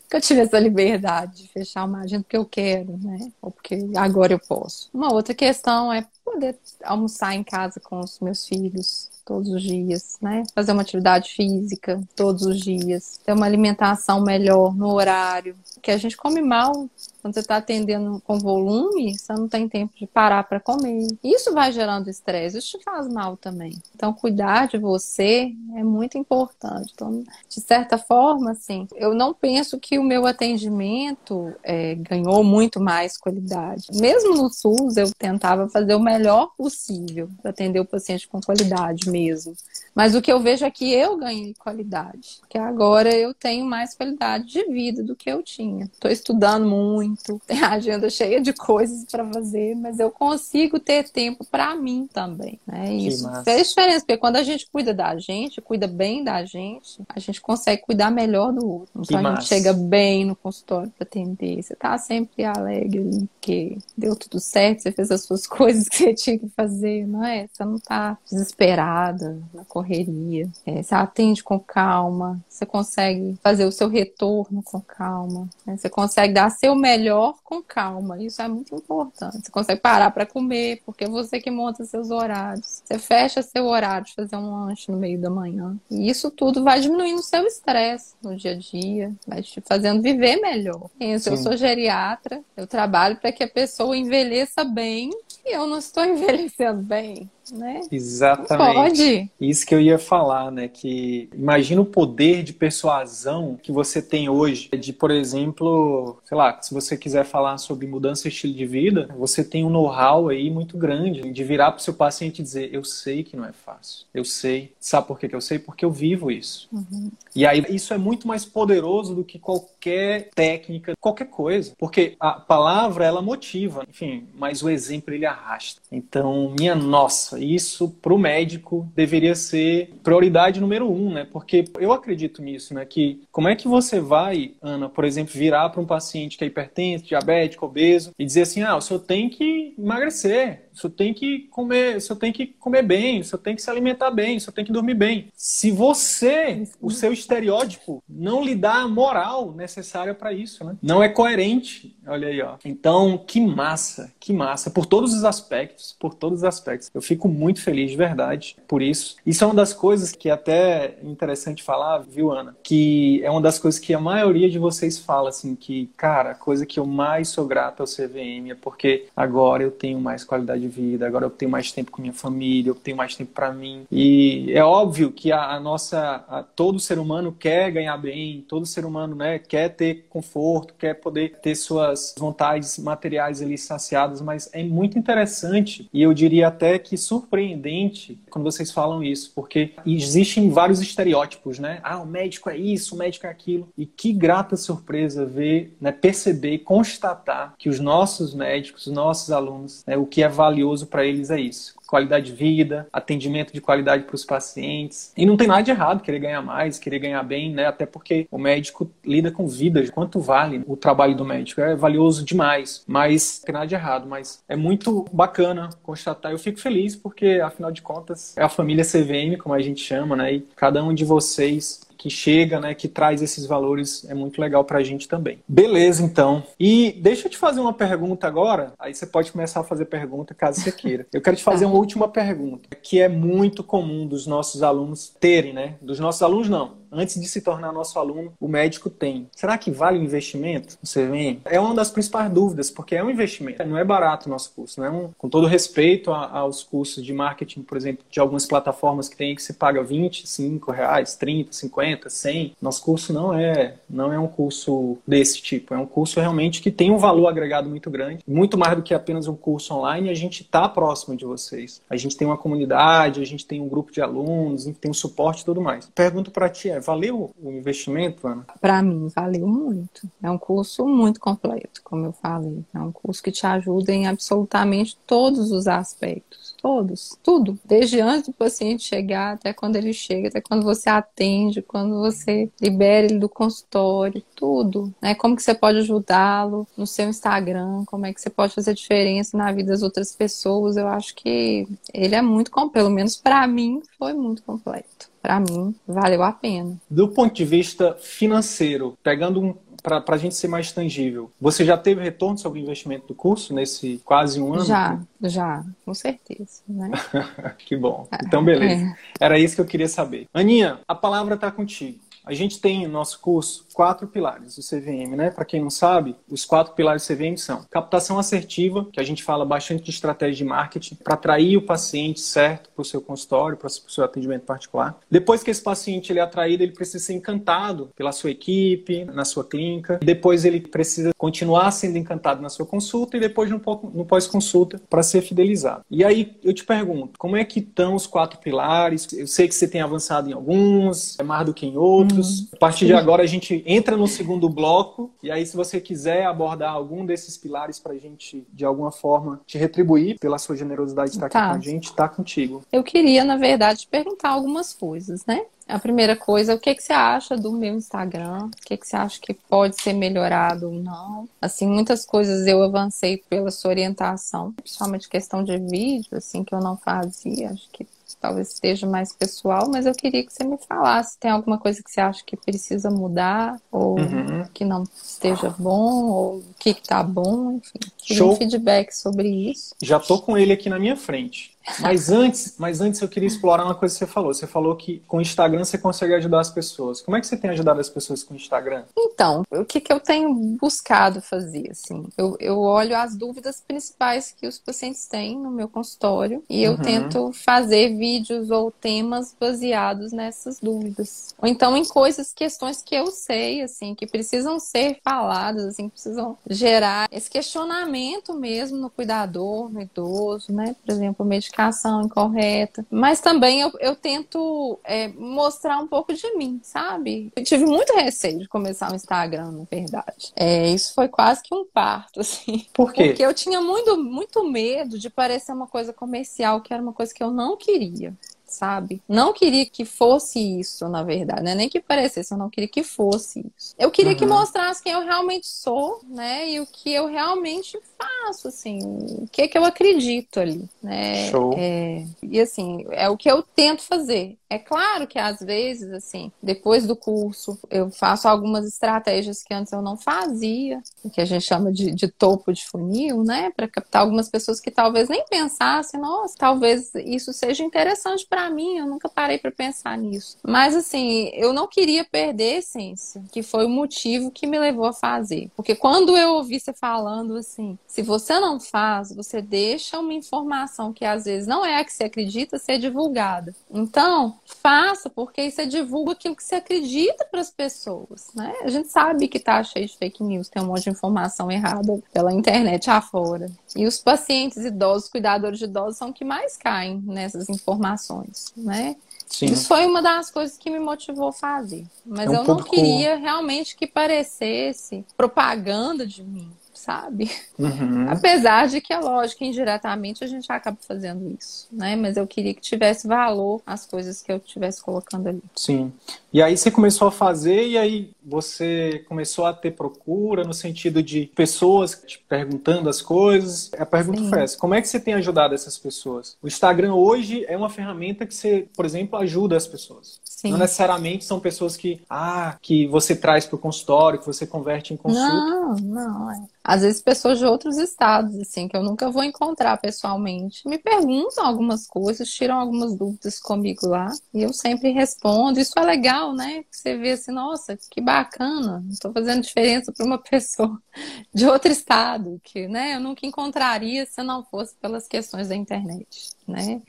Nunca tive essa liberdade de fechar uma agenda porque eu quero, né? Ou porque agora agora eu posso. Uma outra questão é poder almoçar em casa com os meus filhos todos os dias, né? Fazer uma atividade física todos os dias, ter uma alimentação melhor no horário, que a gente come mal quando você está atendendo com volume, você não tem tempo de parar para comer. Isso vai gerando estresse, isso te faz mal também. Então, cuidar de você é muito importante. Então, de certa forma, assim, eu não penso que o meu atendimento é, ganhou muito mais qualidade. Mesmo no SUS, eu tentava fazer o melhor possível para atender o paciente com qualidade mesmo. Mas o que eu vejo é que eu ganhei qualidade, que agora eu tenho mais qualidade de vida do que eu tinha. Estou estudando muito, tenho a agenda cheia de coisas para fazer, mas eu consigo ter tempo para mim também. Né? Isso fez diferença, porque quando a gente cuida da gente, cuida bem da gente, a gente consegue cuidar melhor do outro. Então que a gente chega bem no consultório para atender. Você tá sempre alegre ali, porque deu tudo certo, você fez as suas coisas que você tinha que fazer, não é? Você não tá desesperada na corrida correria. É, você atende com calma, você consegue fazer o seu retorno com calma, né? você consegue dar seu melhor com calma. Isso é muito importante. Você consegue parar para comer, porque é você que monta seus horários. Você fecha seu horário de fazer um lanche no meio da manhã. E isso tudo vai diminuindo o seu estresse no dia a dia, vai te fazendo viver melhor. Isso, eu sou geriatra, eu trabalho para que a pessoa envelheça bem e eu não estou envelhecendo bem né? Exatamente. Pode. Isso que eu ia falar, né? Que imagina o poder de persuasão que você tem hoje. De, por exemplo, sei lá, se você quiser falar sobre mudança de estilo de vida, você tem um know-how aí muito grande de virar para o seu paciente e dizer: Eu sei que não é fácil. Eu sei. Sabe por que, que eu sei? Porque eu vivo isso. Uhum. E aí isso é muito mais poderoso do que qualquer técnica, qualquer coisa. Porque a palavra, ela motiva, enfim, mas o exemplo ele arrasta. Então, minha nossa, isso para o médico deveria ser prioridade número um, né? Porque eu acredito nisso, né? Que como é que você vai, Ana, por exemplo, virar para um paciente que é hipertenso, diabético, obeso e dizer assim, ah, o senhor tem que emagrecer, senhor tem que comer, senhor tem que comer bem, senhor tem que se alimentar bem, senhor tem que dormir bem. Se você, o seu estereótipo, não lhe dá a moral necessária para isso, né? Não é coerente. Olha aí, ó. Então, que massa, que massa, por todos os aspectos, por todos os aspectos. Eu fico muito feliz de verdade por isso. Isso é uma das coisas que é até interessante falar, viu, Ana? Que é uma das coisas que a maioria de vocês fala assim que, cara, a coisa que eu mais sou grato ao CVM é porque agora eu tenho mais qualidade de vida, agora eu tenho mais tempo com minha família, eu tenho mais tempo para mim. E é óbvio que a, a nossa, a, todo ser humano quer ganhar bem, todo ser humano, né, quer ter conforto, quer poder ter suas vontades materiais ali saciadas, mas é muito interessante e eu diria até que surpreendente quando vocês falam isso, porque existem vários estereótipos, né? Ah, o médico é isso, o médico é aquilo. E que grata surpresa ver, né, perceber, constatar que os nossos médicos, os nossos alunos, né, o que é valioso para eles é isso qualidade de vida, atendimento de qualidade para os pacientes. E não tem nada de errado querer ganhar mais, querer ganhar bem, né? Até porque o médico lida com vidas. Quanto vale o trabalho do médico? É valioso demais, mas não tem nada de errado. Mas é muito bacana constatar. Eu fico feliz porque, afinal de contas, é a família CVM, como a gente chama, né? E cada um de vocês que chega, né, que traz esses valores, é muito legal para a gente também. Beleza, então. E deixa eu te fazer uma pergunta agora, aí você pode começar a fazer pergunta caso você queira. Eu quero te fazer uma última pergunta, que é muito comum dos nossos alunos terem, né? Dos nossos alunos, não antes de se tornar nosso aluno, o médico tem. Será que vale o investimento no CVM? É uma das principais dúvidas, porque é um investimento. Não é barato o nosso curso, não é um, com todo respeito aos cursos de marketing, por exemplo, de algumas plataformas que tem que se paga 25 reais, 30, 50, 100. Nosso curso não é, não é um curso desse tipo. É um curso realmente que tem um valor agregado muito grande, muito mais do que apenas um curso online. A gente está próximo de vocês. A gente tem uma comunidade, a gente tem um grupo de alunos, tem um suporte e tudo mais. Pergunto para ti, é, valeu o investimento, Ana? Para mim, valeu muito. É um curso muito completo, como eu falei. É um curso que te ajuda em absolutamente todos os aspectos. Todos, tudo. Desde antes do paciente chegar, até quando ele chega, até quando você atende, quando você libera ele do consultório, tudo. Né? Como que você pode ajudá-lo no seu Instagram, como é que você pode fazer diferença na vida das outras pessoas. Eu acho que ele é muito, pelo menos para mim, foi muito completo para mim, valeu a pena. Do ponto de vista financeiro, pegando um para a gente ser mais tangível. Você já teve retorno sobre o investimento do curso nesse quase um ano? Já, já, com certeza. Né? que bom. Então, beleza. É. Era isso que eu queria saber. Aninha, a palavra está contigo. A gente tem no nosso curso quatro pilares do CVM, né? Para quem não sabe, os quatro pilares do CVM são captação assertiva, que a gente fala bastante de estratégia de marketing para atrair o paciente certo para o seu consultório, para o seu atendimento particular. Depois que esse paciente ele é atraído, ele precisa ser encantado pela sua equipe, na sua clínica. Depois ele precisa continuar sendo encantado na sua consulta e depois no pós-consulta para ser fidelizado. E aí eu te pergunto, como é que estão os quatro pilares? Eu sei que você tem avançado em alguns, é mais do que em outros minutos. A partir de agora, a gente entra no segundo bloco. E aí, se você quiser abordar algum desses pilares para a gente, de alguma forma, te retribuir pela sua generosidade de estar tá. aqui com a gente, tá contigo. Eu queria, na verdade, te perguntar algumas coisas, né? A primeira coisa, o que, que você acha do meu Instagram? O que, que você acha que pode ser melhorado ou não? Assim, muitas coisas eu avancei pela sua orientação, principalmente questão de vídeo, assim, que eu não fazia. Acho que talvez esteja mais pessoal, mas eu queria que você me falasse. Tem alguma coisa que você acha que precisa mudar, ou uhum. que não esteja bom, ou o que está bom, enfim. Queria Show. um feedback sobre isso. Já tô com ele aqui na minha frente. Mas antes, mas antes eu queria explorar uma coisa que você falou. Você falou que com o Instagram você consegue ajudar as pessoas. Como é que você tem ajudado as pessoas com o Instagram? Então, o que, que eu tenho buscado fazer, assim? Eu, eu olho as dúvidas principais que os pacientes têm no meu consultório e eu uhum. tento fazer vídeos ou temas baseados nessas dúvidas. Ou então em coisas, questões que eu sei, assim, que precisam ser faladas, assim, precisam gerar esse questionamento mesmo no cuidador, no idoso, né? Por exemplo, medicação medicação incorreta. Mas também eu, eu tento é, mostrar um pouco de mim, sabe? Eu tive muito receio de começar o Instagram, na verdade. É, isso foi quase que um parto, assim. Por quê? Porque eu tinha muito, muito medo de parecer uma coisa comercial, que era uma coisa que eu não queria sabe? Não queria que fosse isso, na verdade, né? Nem que parecesse, eu não queria que fosse isso. Eu queria uhum. que mostrasse quem eu realmente sou, né? E o que eu realmente faço, assim, o que é que eu acredito ali, né? Show. É, e assim, é o que eu tento fazer. É claro que às vezes, assim, depois do curso, eu faço algumas estratégias que antes eu não fazia, o que a gente chama de, de topo de funil, né? Para captar algumas pessoas que talvez nem pensassem, nossa, talvez isso seja interessante para mim, eu nunca parei para pensar nisso. Mas, assim, eu não queria perder a essência, que foi o motivo que me levou a fazer. Porque quando eu ouvi você falando assim, se você não faz, você deixa uma informação que às vezes não é a que você acredita ser divulgada. Então, faça, porque você divulga aquilo que você acredita para as pessoas, né? A gente sabe que tá cheio de fake news, tem um monte de informação errada pela internet afora. E os pacientes idosos, cuidadores de idosos, são que mais caem nessas informações, né? Sim. Isso foi uma das coisas que me motivou a fazer. Mas é um eu não queria realmente que parecesse propaganda de mim sabe? Uhum. Apesar de que é lógico, indiretamente a gente acaba fazendo isso, né? Mas eu queria que tivesse valor as coisas que eu estivesse colocando ali. Sim. E aí você começou a fazer e aí você começou a ter procura no sentido de pessoas te perguntando as coisas. A pergunta Sim. foi essa: como é que você tem ajudado essas pessoas? O Instagram hoje é uma ferramenta que você, por exemplo, ajuda as pessoas. Sim. Não necessariamente são pessoas que, ah, que você traz para o consultório, que você converte em consulta. Não, não. Às vezes pessoas de outros estados, assim, que eu nunca vou encontrar pessoalmente, me perguntam algumas coisas, tiram algumas dúvidas comigo lá, e eu sempre respondo. Isso é legal, né? Você vê assim, nossa, que bacana, estou fazendo diferença para uma pessoa de outro estado, que, né, eu nunca encontraria se não fosse pelas questões da internet, né?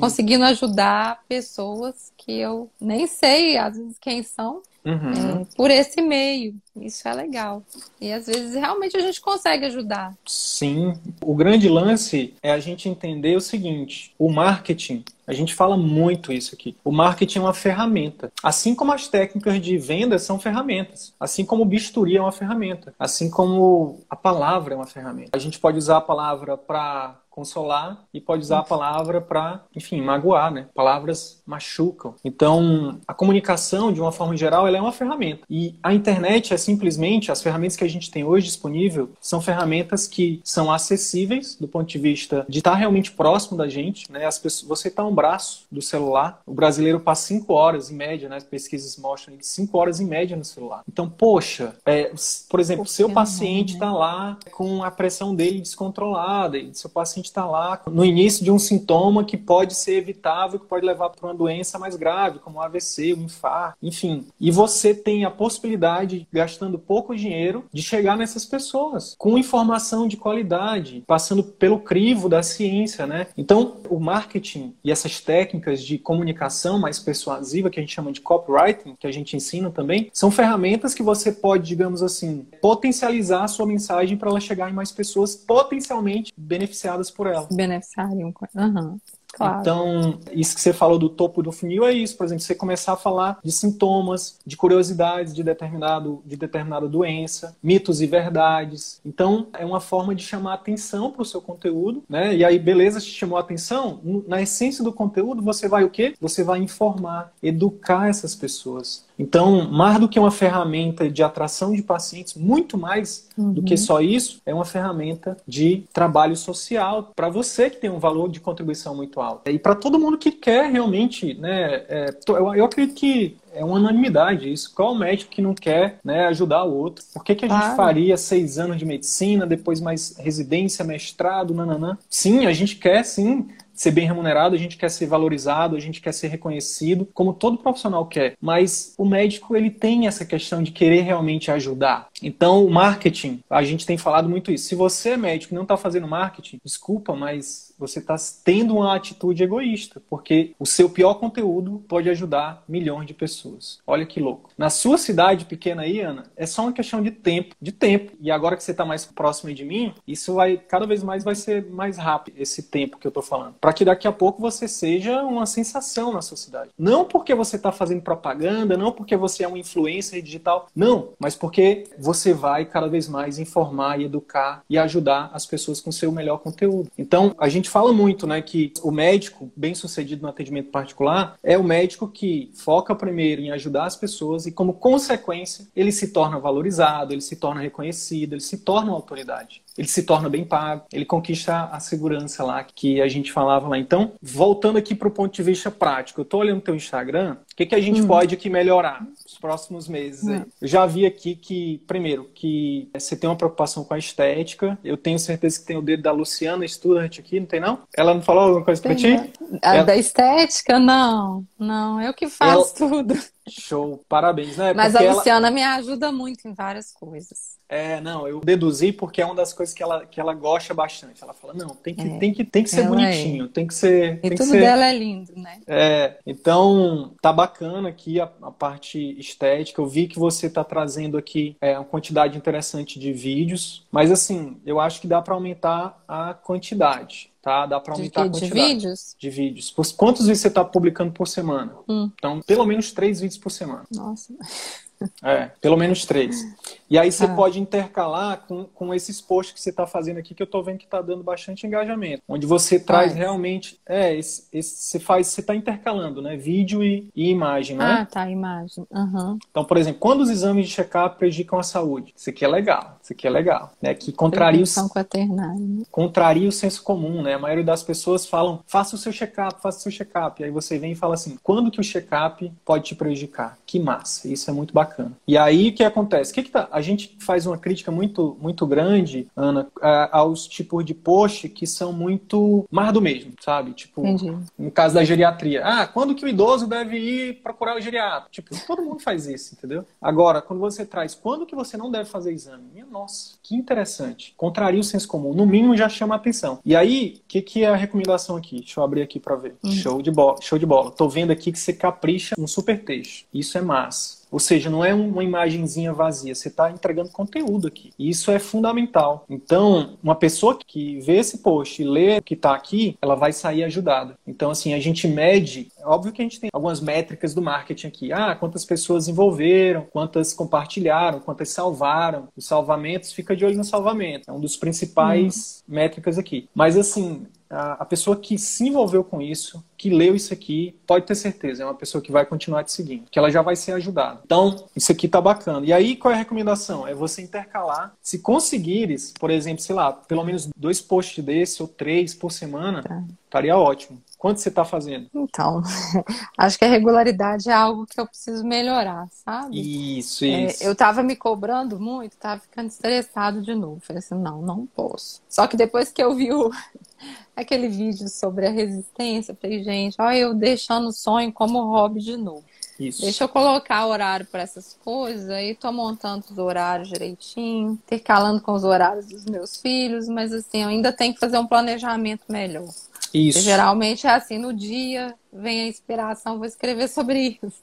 Conseguindo ajudar pessoas que eu nem sei, às vezes, quem são, Uhum. É, por esse meio. Isso é legal. E às vezes realmente a gente consegue ajudar. Sim. O grande lance é a gente entender o seguinte: o marketing. A gente fala muito isso aqui. O marketing é uma ferramenta. Assim como as técnicas de venda são ferramentas. Assim como o bisturi é uma ferramenta. Assim como a palavra é uma ferramenta. A gente pode usar a palavra para consolar e pode usar a palavra para, enfim, magoar, né? Palavras machucam. Então, a comunicação, de uma forma geral, ela é uma ferramenta. E a internet é simplesmente, as ferramentas que a gente tem hoje disponível, são ferramentas que são acessíveis do ponto de vista de estar realmente próximo da gente, né? As pessoas, você está um braço do celular, o brasileiro passa cinco horas em média, né? As pesquisas mostram cinco horas em média no celular. Então, poxa, é, por exemplo, seu paciente está né? lá com a pressão dele descontrolada e seu paciente está lá no início de um sintoma que pode ser evitável, que pode levar para uma doença mais grave, como o AVC, o infarto, enfim. E você tem a possibilidade, gastando pouco dinheiro, de chegar nessas pessoas com informação de qualidade, passando pelo crivo da ciência, né? Então, o marketing e essas técnicas de comunicação mais persuasiva, que a gente chama de copywriting, que a gente ensina também, são ferramentas que você pode, digamos assim, potencializar a sua mensagem para ela chegar em mais pessoas potencialmente beneficiadas por ela. Beneficiariam. Uhum. Claro. Então, isso que você falou do topo do funil é isso, por exemplo, você começar a falar de sintomas, de curiosidades de, determinado, de determinada doença, mitos e verdades. Então, é uma forma de chamar atenção para o seu conteúdo, né? E aí, beleza, te chamou a atenção? Na essência do conteúdo, você vai o quê? Você vai informar, educar essas pessoas. Então, mais do que uma ferramenta de atração de pacientes, muito mais uhum. do que uhum. só isso, é uma ferramenta de trabalho social para você que tem um valor de contribuição muito alto. E para todo mundo que quer realmente, né? É, eu, eu acredito que é uma unanimidade isso. Qual médico que não quer né, ajudar o outro? Por que, que a gente faria seis anos de medicina, depois mais residência, mestrado, nananã? Sim, a gente quer sim ser bem remunerado, a gente quer ser valorizado, a gente quer ser reconhecido, como todo profissional quer. Mas o médico, ele tem essa questão de querer realmente ajudar. Então, o marketing, a gente tem falado muito isso. Se você é médico e não está fazendo marketing, desculpa, mas você está tendo uma atitude egoísta, porque o seu pior conteúdo pode ajudar milhões de pessoas. Olha que louco. Na sua cidade pequena aí, Ana, é só uma questão de tempo, de tempo. E agora que você está mais próximo de mim, isso vai cada vez mais vai ser mais rápido esse tempo que eu estou falando, para que daqui a pouco você seja uma sensação na sua cidade. Não porque você está fazendo propaganda, não porque você é um influencer digital, não, mas porque você vai cada vez mais informar e educar e ajudar as pessoas com seu melhor conteúdo. Então, a gente fala muito, né, que o médico bem sucedido no atendimento particular é o médico que foca primeiro em ajudar as pessoas e, como consequência, ele se torna valorizado, ele se torna reconhecido, ele se torna uma autoridade ele se torna bem pago, ele conquista a segurança lá que a gente falava lá. Então, voltando aqui para o ponto de vista prático, eu estou olhando o teu Instagram, o que, que a gente hum. pode aqui melhorar nos próximos meses? Hum. Eu já vi aqui que, primeiro, que você tem uma preocupação com a estética, eu tenho certeza que tem o dedo da Luciana Studart aqui, não tem não? Ela não falou alguma coisa para ti? A Ela... Da estética, não. Não, eu que faço Ela... tudo. Show, parabéns, né? Mas porque a Luciana ela... me ajuda muito em várias coisas. É, não, eu deduzi porque é uma das coisas que ela, que ela gosta bastante. Ela fala, não, tem que, é. tem que, tem que ser ela bonitinho, é. tem que ser. E tudo ser... dela é lindo, né? É, então tá bacana aqui a, a parte estética. Eu vi que você tá trazendo aqui é, uma quantidade interessante de vídeos, mas assim, eu acho que dá para aumentar a quantidade tá? Dá para aumentar de, a quantidade. De vídeos? De vídeos. Por, quantos vídeos você está publicando por semana? Hum. Então, pelo menos três vídeos por semana. Nossa. É, pelo menos três. E aí você ah. pode intercalar com, com esses posts que você está fazendo aqui, que eu estou vendo que está dando bastante engajamento. Onde você traz realmente. É, esse, esse, você faz, você está intercalando, né? Vídeo e, e imagem, né? Ah, tá, imagem. Uhum. Então, por exemplo, quando os exames de check-up prejudicam a saúde? Isso aqui é legal, isso aqui é legal. Né? Que contraria o, quaternária. contraria o senso comum, né? A maioria das pessoas falam, faça o seu check-up, faça o seu check-up. E aí você vem e fala assim, quando que o check-up pode te prejudicar? Que massa, isso é muito bacana bacana. E aí o que acontece? O que, que tá? A gente faz uma crítica muito, muito grande, Ana, aos tipos de post que são muito mais do mesmo, sabe? Tipo, Entendi. no caso da geriatria. Ah, quando que o idoso deve ir procurar o geriatra? Tipo, todo mundo faz isso, entendeu? Agora, quando você traz quando que você não deve fazer exame? Minha nossa, que interessante. Contraria o senso comum. No mínimo já chama atenção. E aí, o que, que é a recomendação aqui? Deixa eu abrir aqui para ver. Uhum. Show de bola. Show de bola. Tô vendo aqui que você capricha um super texto. Isso é massa. Ou seja, não é uma imagenzinha vazia, você está entregando conteúdo aqui. E isso é fundamental. Então, uma pessoa que vê esse post e lê o que está aqui, ela vai sair ajudada. Então, assim, a gente mede. É óbvio que a gente tem algumas métricas do marketing aqui. Ah, quantas pessoas envolveram, quantas compartilharam, quantas salvaram. Os salvamentos, fica de olho no salvamento. É um dos principais hum. métricas aqui. Mas, assim, a, pessoa que se envolveu com isso, que leu isso aqui, pode ter certeza, é uma pessoa que vai continuar te seguindo, que ela já vai ser ajudada. Então, isso aqui tá bacana. E aí, qual é a recomendação? É você intercalar. Se conseguires, por exemplo, sei lá, pelo menos dois posts desse ou três por semana, tá. estaria ótimo. Quanto você está fazendo? Então, acho que a regularidade é algo que eu preciso melhorar, sabe? Isso, isso. É, eu estava me cobrando muito, estava ficando estressado de novo. Falei assim, não, não posso. Só que depois que eu vi o, aquele vídeo sobre a resistência, falei, gente, olha eu deixando o sonho como hobby de novo. Isso. Deixa eu colocar horário para essas coisas, aí tô montando os horários direitinho, intercalando com os horários dos meus filhos, mas assim, eu ainda tenho que fazer um planejamento melhor. Isso. Geralmente é assim, no dia vem a inspiração, vou escrever sobre isso.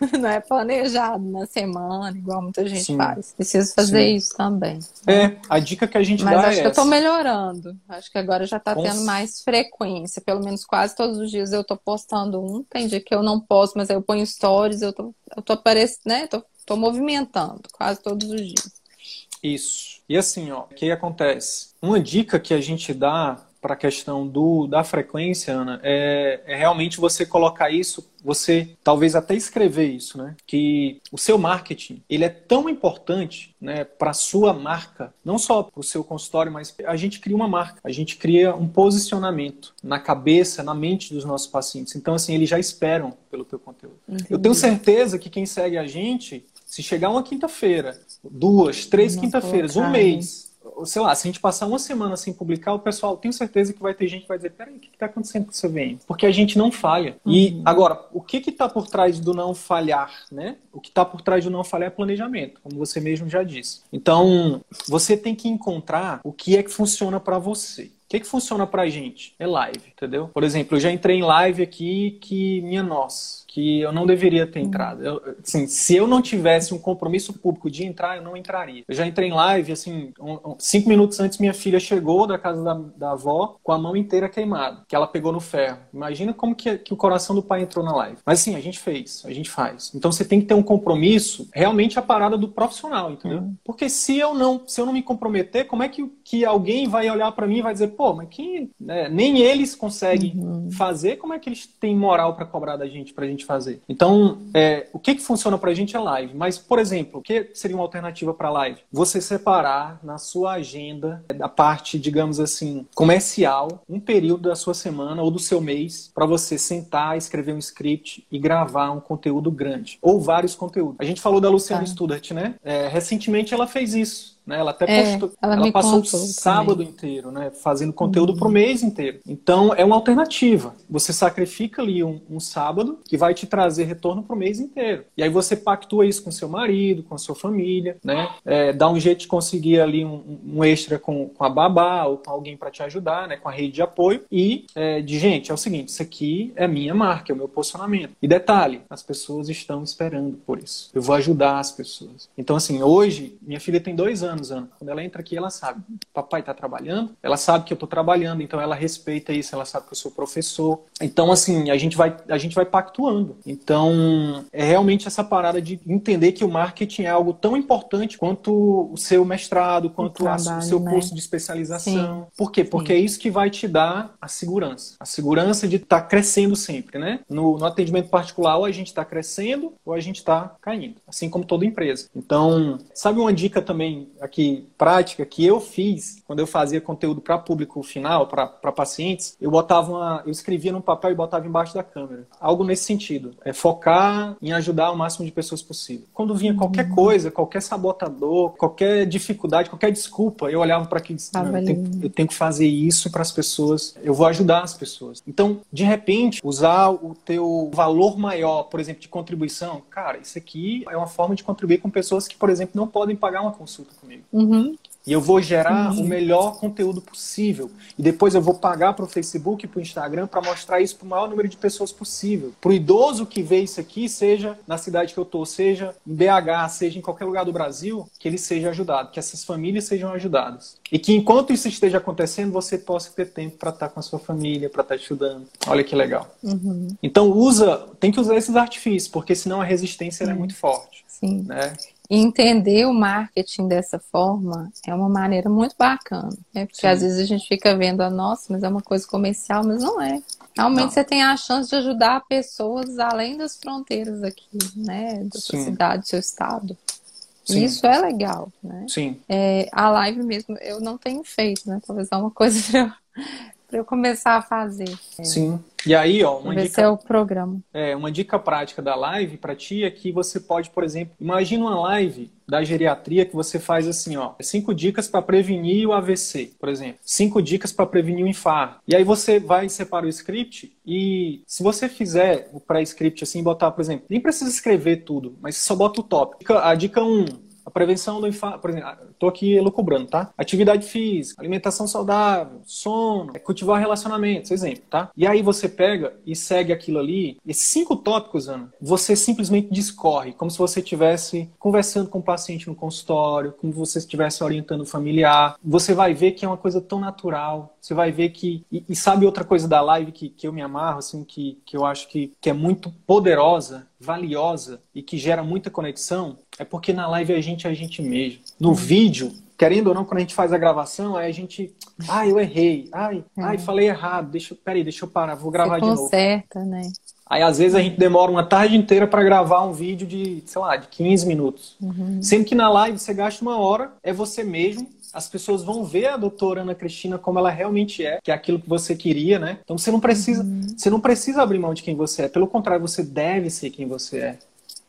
Não é planejado na semana, igual muita gente Sim. faz. Preciso fazer Sim. isso também. É, a dica que a gente Mas dá acho é que essa. eu tô melhorando. Acho que agora já tá tendo mais frequência. Pelo menos quase todos os dias eu tô postando um. Tem dia que eu não posto, mas aí eu ponho stories, eu tô, eu tô aparecendo, né? Tô, tô movimentando quase todos os dias. Isso. E assim, ó, o que acontece? Uma dica que a gente dá para a questão do, da frequência, Ana, é, é, realmente você colocar isso, você talvez até escrever isso, né? Que o seu marketing ele é tão importante, né, para a sua marca, não só para o seu consultório, mas a gente cria uma marca, a gente cria um posicionamento na cabeça, na mente dos nossos pacientes. Então, assim, eles já esperam pelo teu conteúdo. Entendi. Eu tenho certeza que quem segue a gente, se chegar uma quinta-feira, duas, três quinta-feiras, um mês sei lá, se a gente passar uma semana sem publicar, o pessoal tem certeza que vai ter gente que vai dizer, peraí, o que está acontecendo com o seu VM? Porque a gente não falha. Uhum. E agora, o que está por trás do não falhar, né? O que está por trás do não falhar é planejamento, como você mesmo já disse. Então, você tem que encontrar o que é que funciona para você. O que, que funciona pra gente? É live, entendeu? Por exemplo, eu já entrei em live aqui que, minha nossa, que eu não deveria ter entrado. Eu, assim, se eu não tivesse um compromisso público de entrar, eu não entraria. Eu já entrei em live, assim, um, um, cinco minutos antes minha filha chegou da casa da, da avó com a mão inteira queimada, que ela pegou no ferro. Imagina como que, que o coração do pai entrou na live. Mas assim, a gente fez, a gente faz. Então você tem que ter um compromisso, realmente a parada do profissional, entendeu? Uhum. Porque se eu não, se eu não me comprometer, como é que, que alguém vai olhar para mim e vai dizer, pô, mas que né, nem eles conseguem uhum. fazer, como é que eles têm moral para cobrar da gente, pra gente fazer. Então, é, o que, que funciona para a gente é live. Mas, por exemplo, o que seria uma alternativa para live? Você separar na sua agenda, da parte, digamos assim, comercial, um período da sua semana ou do seu mês para você sentar, escrever um script e gravar um conteúdo grande. Ou vários conteúdos. A gente falou da Luciana tá. Studart, né? É, recentemente ela fez isso. Né? Ela até é, postou, ela, ela passou o sábado também. inteiro, né? Fazendo conteúdo uhum. para o mês inteiro. Então é uma alternativa. Você sacrifica ali um, um sábado que vai te trazer retorno para o mês inteiro. E aí você pactua isso com seu marido, com a sua família, né? É, dá um jeito de conseguir ali um, um extra com, com, a babá ou com alguém para te ajudar, né? Com a rede de apoio. E é, de gente, é o seguinte: isso aqui é minha marca, é o meu posicionamento. E detalhe, as pessoas estão esperando por isso. Eu vou ajudar as pessoas. Então, assim, hoje, minha filha tem dois anos anos, Ana. Quando ela entra aqui, ela sabe. Papai está trabalhando, ela sabe que eu estou trabalhando, então ela respeita isso, ela sabe que eu sou professor. Então, assim, a gente vai, a gente vai pactuando. Então, é realmente essa parada de entender que o marketing é algo tão importante quanto o seu mestrado, quanto o, trabalho, o seu né? curso de especialização. Sim. Por quê? Porque Sim. é isso que vai te dar a segurança. A segurança de estar tá crescendo sempre, né? No, no atendimento particular, ou a gente está crescendo ou a gente está caindo. Assim como toda empresa. Então, sabe uma dica também aqui prática que eu fiz quando eu fazia conteúdo para público final, para pacientes, eu botava uma, eu escrevia num papel e botava embaixo da câmera. Algo nesse sentido, é focar em ajudar o máximo de pessoas possível. Quando vinha qualquer coisa, qualquer sabotador, qualquer dificuldade, qualquer desculpa, eu olhava para aquilo e disse, eu, tenho, eu tenho que fazer isso para as pessoas, eu vou ajudar as pessoas. Então, de repente, usar o teu valor maior, por exemplo, de contribuição, cara, isso aqui é uma forma de contribuir com pessoas que, por exemplo, não podem pagar uma consulta comigo. Uhum. E eu vou gerar uhum. o melhor conteúdo possível. E depois eu vou pagar para o Facebook e para o Instagram para mostrar isso para o maior número de pessoas possível. Para o idoso que vê isso aqui, seja na cidade que eu estou, seja em BH, seja em qualquer lugar do Brasil, que ele seja ajudado, que essas famílias sejam ajudadas. E que enquanto isso esteja acontecendo, você possa ter tempo para estar com a sua família, para estar estudando. Olha que legal. Uhum. Então usa, tem que usar esses artifícios, porque senão a resistência é muito forte. Sim. Né? E entender o marketing dessa forma é uma maneira muito bacana, né? Porque Sim. às vezes a gente fica vendo, a ah, nossa, mas é uma coisa comercial, mas não é. Realmente não. você tem a chance de ajudar pessoas além das fronteiras aqui, né? Da sua cidade, do seu estado. Sim. Isso é legal, né? Sim. É, a live mesmo eu não tenho feito, né? Talvez é uma coisa para eu começar a fazer. Sim. E aí, ó, uma Esse dica, é o programa. É, uma dica prática da live para ti é que você pode, por exemplo, imagina uma live da geriatria que você faz assim, ó, cinco dicas para prevenir o AVC, por exemplo, cinco dicas para prevenir o infarto. E aí você vai separar o script e se você fizer o pré-script assim, botar, por exemplo, nem precisa escrever tudo, mas só bota o tópico. A dica 1, um, a prevenção do infarto, por exemplo, estou aqui elucubrando, tá? Atividade física, alimentação saudável, sono, é cultivar relacionamentos, exemplo, tá? E aí você pega e segue aquilo ali, esses cinco tópicos, Ana, você simplesmente discorre, como se você estivesse conversando com o paciente no consultório, como se você estivesse orientando o familiar. Você vai ver que é uma coisa tão natural, você vai ver que. E, e sabe outra coisa da live que, que eu me amarro, assim, que, que eu acho que, que é muito poderosa, valiosa e que gera muita conexão? É porque na live a gente é a gente mesmo. No vídeo, querendo ou não, quando a gente faz a gravação, aí a gente. Ai, eu errei. Ai, é. ai falei errado. Deixa, peraí, deixa eu parar, vou gravar Você de novo. Conserta, né? Aí às vezes a gente demora uma tarde inteira para gravar um vídeo de, sei lá, de 15 minutos. Uhum. Sendo que na live você gasta uma hora, é você mesmo, as pessoas vão ver a doutora Ana Cristina como ela realmente é, que é aquilo que você queria, né? Então você não precisa, uhum. você não precisa abrir mão de quem você é, pelo contrário, você deve ser quem você é.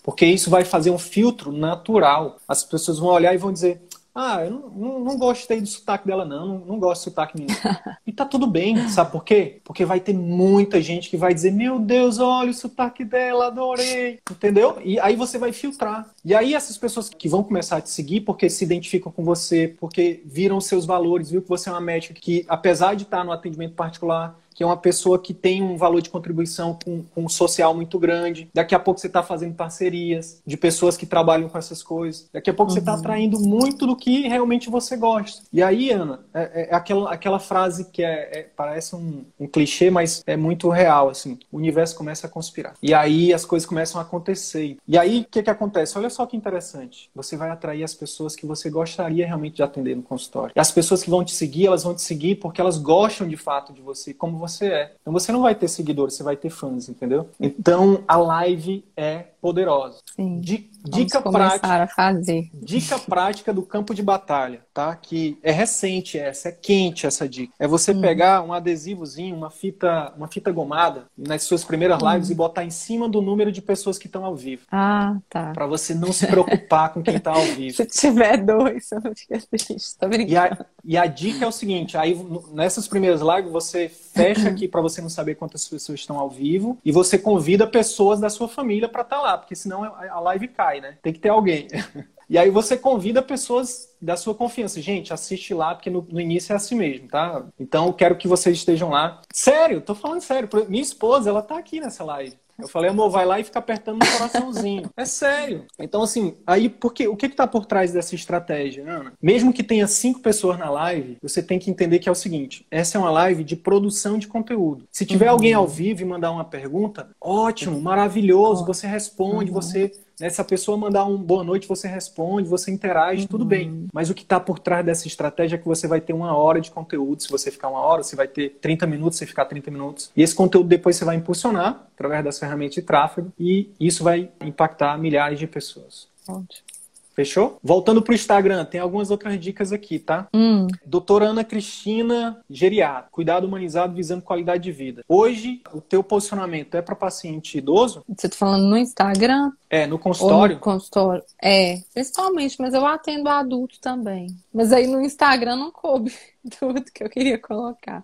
Porque isso vai fazer um filtro natural. As pessoas vão olhar e vão dizer: ah, eu não, não, não, gostei do sotaque dela, não. Não, não gosto do sotaque nenhum. e tá tudo bem, sabe por quê? Porque vai ter muita gente que vai dizer: Meu Deus, olha o sotaque dela, adorei. Entendeu? E aí você vai filtrar. E aí essas pessoas que vão começar a te seguir porque se identificam com você, porque viram seus valores, viu que você é uma médica que, apesar de estar no atendimento particular, que é uma pessoa que tem um valor de contribuição com, com um social muito grande. Daqui a pouco você está fazendo parcerias de pessoas que trabalham com essas coisas. Daqui a pouco tá uhum. você está atraindo muito do que realmente você gosta. E aí, Ana, é, é, é aquela, aquela frase que é, é parece um, um, clichê, mas é muito real, assim. O universo começa a conspirar. E aí as coisas começam a acontecer. E aí, o que, que acontece? Olha só que interessante. Você vai atrair as pessoas que você gostaria realmente de atender no consultório. E as pessoas que vão te seguir, elas vão te seguir porque elas gostam de fato de você, como você você é. Então você não vai ter seguidores, você vai ter fãs, entendeu? Então a live é poderosa. Sim. Dica prática. A fazer. Dica prática do campo de batalha, tá? Que é recente essa, é quente essa dica. É você uhum. pegar um adesivozinho, uma fita, uma fita gomada nas suas primeiras uhum. lives e botar em cima do número de pessoas que estão ao vivo. Ah, tá. Para você não se preocupar com quem está ao vivo. se tiver dois, eu não fica triste. Tô brincando. E a, e a dica é o seguinte, aí nessas primeiras lives você fecha aqui para você não saber quantas pessoas estão ao vivo e você convida pessoas da sua família para estar tá lá, porque senão a live cai, né? Tem que ter alguém. E aí você convida pessoas da sua confiança. Gente, assiste lá, porque no, no, início é assim mesmo, tá? Então quero que vocês estejam lá. Sério, tô falando sério. Minha esposa, ela tá aqui nessa live. Eu falei, amor, vai lá e fica apertando no coraçãozinho. é sério. Então, assim, aí porque o que está por trás dessa estratégia, Ana? Mesmo que tenha cinco pessoas na live, você tem que entender que é o seguinte: essa é uma live de produção de conteúdo. Se tiver uhum. alguém ao vivo e mandar uma pergunta, ótimo, maravilhoso, você responde, uhum. você né? Se a pessoa mandar um boa noite, você responde, você interage, uhum. tudo bem. Mas o que está por trás dessa estratégia é que você vai ter uma hora de conteúdo. Se você ficar uma hora, você vai ter 30 minutos, você ficar 30 minutos. E esse conteúdo depois você vai impulsionar através das ferramentas de tráfego e isso vai impactar milhares de pessoas. Ótimo. Fechou? Voltando pro Instagram, tem algumas outras dicas aqui, tá? Hum. Doutora Ana Cristina Geriato, cuidado humanizado visando qualidade de vida. Hoje, o teu posicionamento é para paciente idoso? Você tá falando no Instagram? É, no consultório? no consultório. É, principalmente, mas eu atendo adulto também. Mas aí no Instagram não coube tudo que eu queria colocar.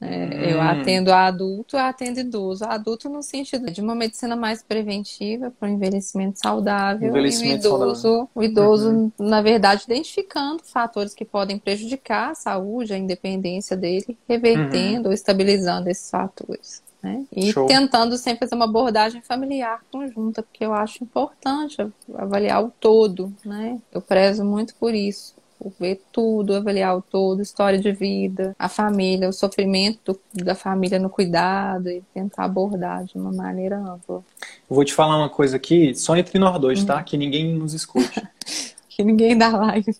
É, eu Hum. atendo adulto, eu atendo idoso. Adulto no sentido de uma medicina mais preventiva para o envelhecimento saudável. Envelhecimento e o idoso, o idoso, na verdade, identificando fatores que podem prejudicar a saúde, a independência dele, revertendo ou estabilizando esses fatores. Né? E Show. tentando sempre fazer uma abordagem familiar conjunta, porque eu acho importante avaliar o todo, né? Eu prezo muito por isso ver tudo, avaliar o todo, história de vida, a família, o sofrimento da família no cuidado e tentar abordar de uma maneira ampla. Vou te falar uma coisa aqui, só entre nós dois, tá? Que ninguém nos escute. Que ninguém dá live.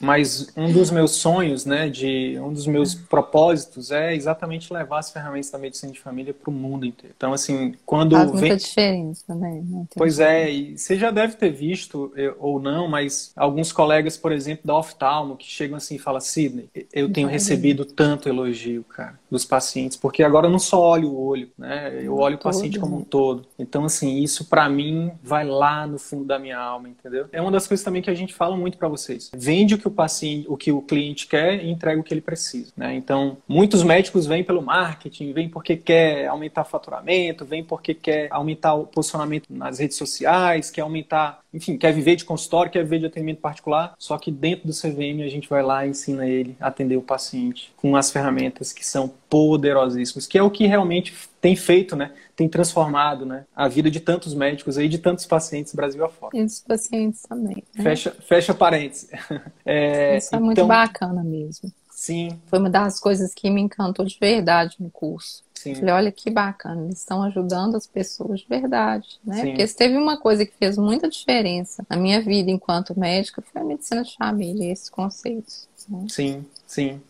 Mas um dos meus sonhos, né, de um dos meus propósitos é exatamente levar as ferramentas da medicina de família para o mundo inteiro. Então, assim, quando Faz vem, muita diferença, né? Pois é, e você já deve ter visto, eu- ou não, mas alguns colegas, por exemplo, da oftalmo, que chegam assim e falam, Sidney, eu tenho Vai. recebido tanto elogio, cara, dos pacientes, porque agora eu não só olho o olho, né? Eu olho o paciente como um né? todo. Então, assim, isso pra mim vai lá no fundo da minha alma, entendeu? É uma das coisas também que a gente fala muito pra vocês. Vende o que o paciente, o que o cliente quer e entrega o que ele precisa, né? Então, muitos médicos vêm pelo marketing, vêm porque quer aumentar faturamento, vêm porque quer aumentar o posicionamento nas redes sociais, quer aumentar, enfim, quer viver de consultório, quer viver de atendimento particular. Só que dentro do CVM a gente vai lá e ensina ele a atender o paciente com as ferramentas que são poderosíssimas, que é o que realmente tem feito, né? Tem transformado, né? A vida de tantos médicos aí, de tantos pacientes Brasil afora. E dos pacientes também. né? Fecha, fecha parênteses. É, Isso é muito então, bacana mesmo. Sim, Foi uma das coisas que me encantou de verdade no curso. sim. Falei, olha que bacana, eles estão ajudando as pessoas de verdade, né? Sim. Porque se teve uma coisa que fez muita diferença na minha vida enquanto médica, foi a medicina de família, esses conceitos. né? Sim, sim.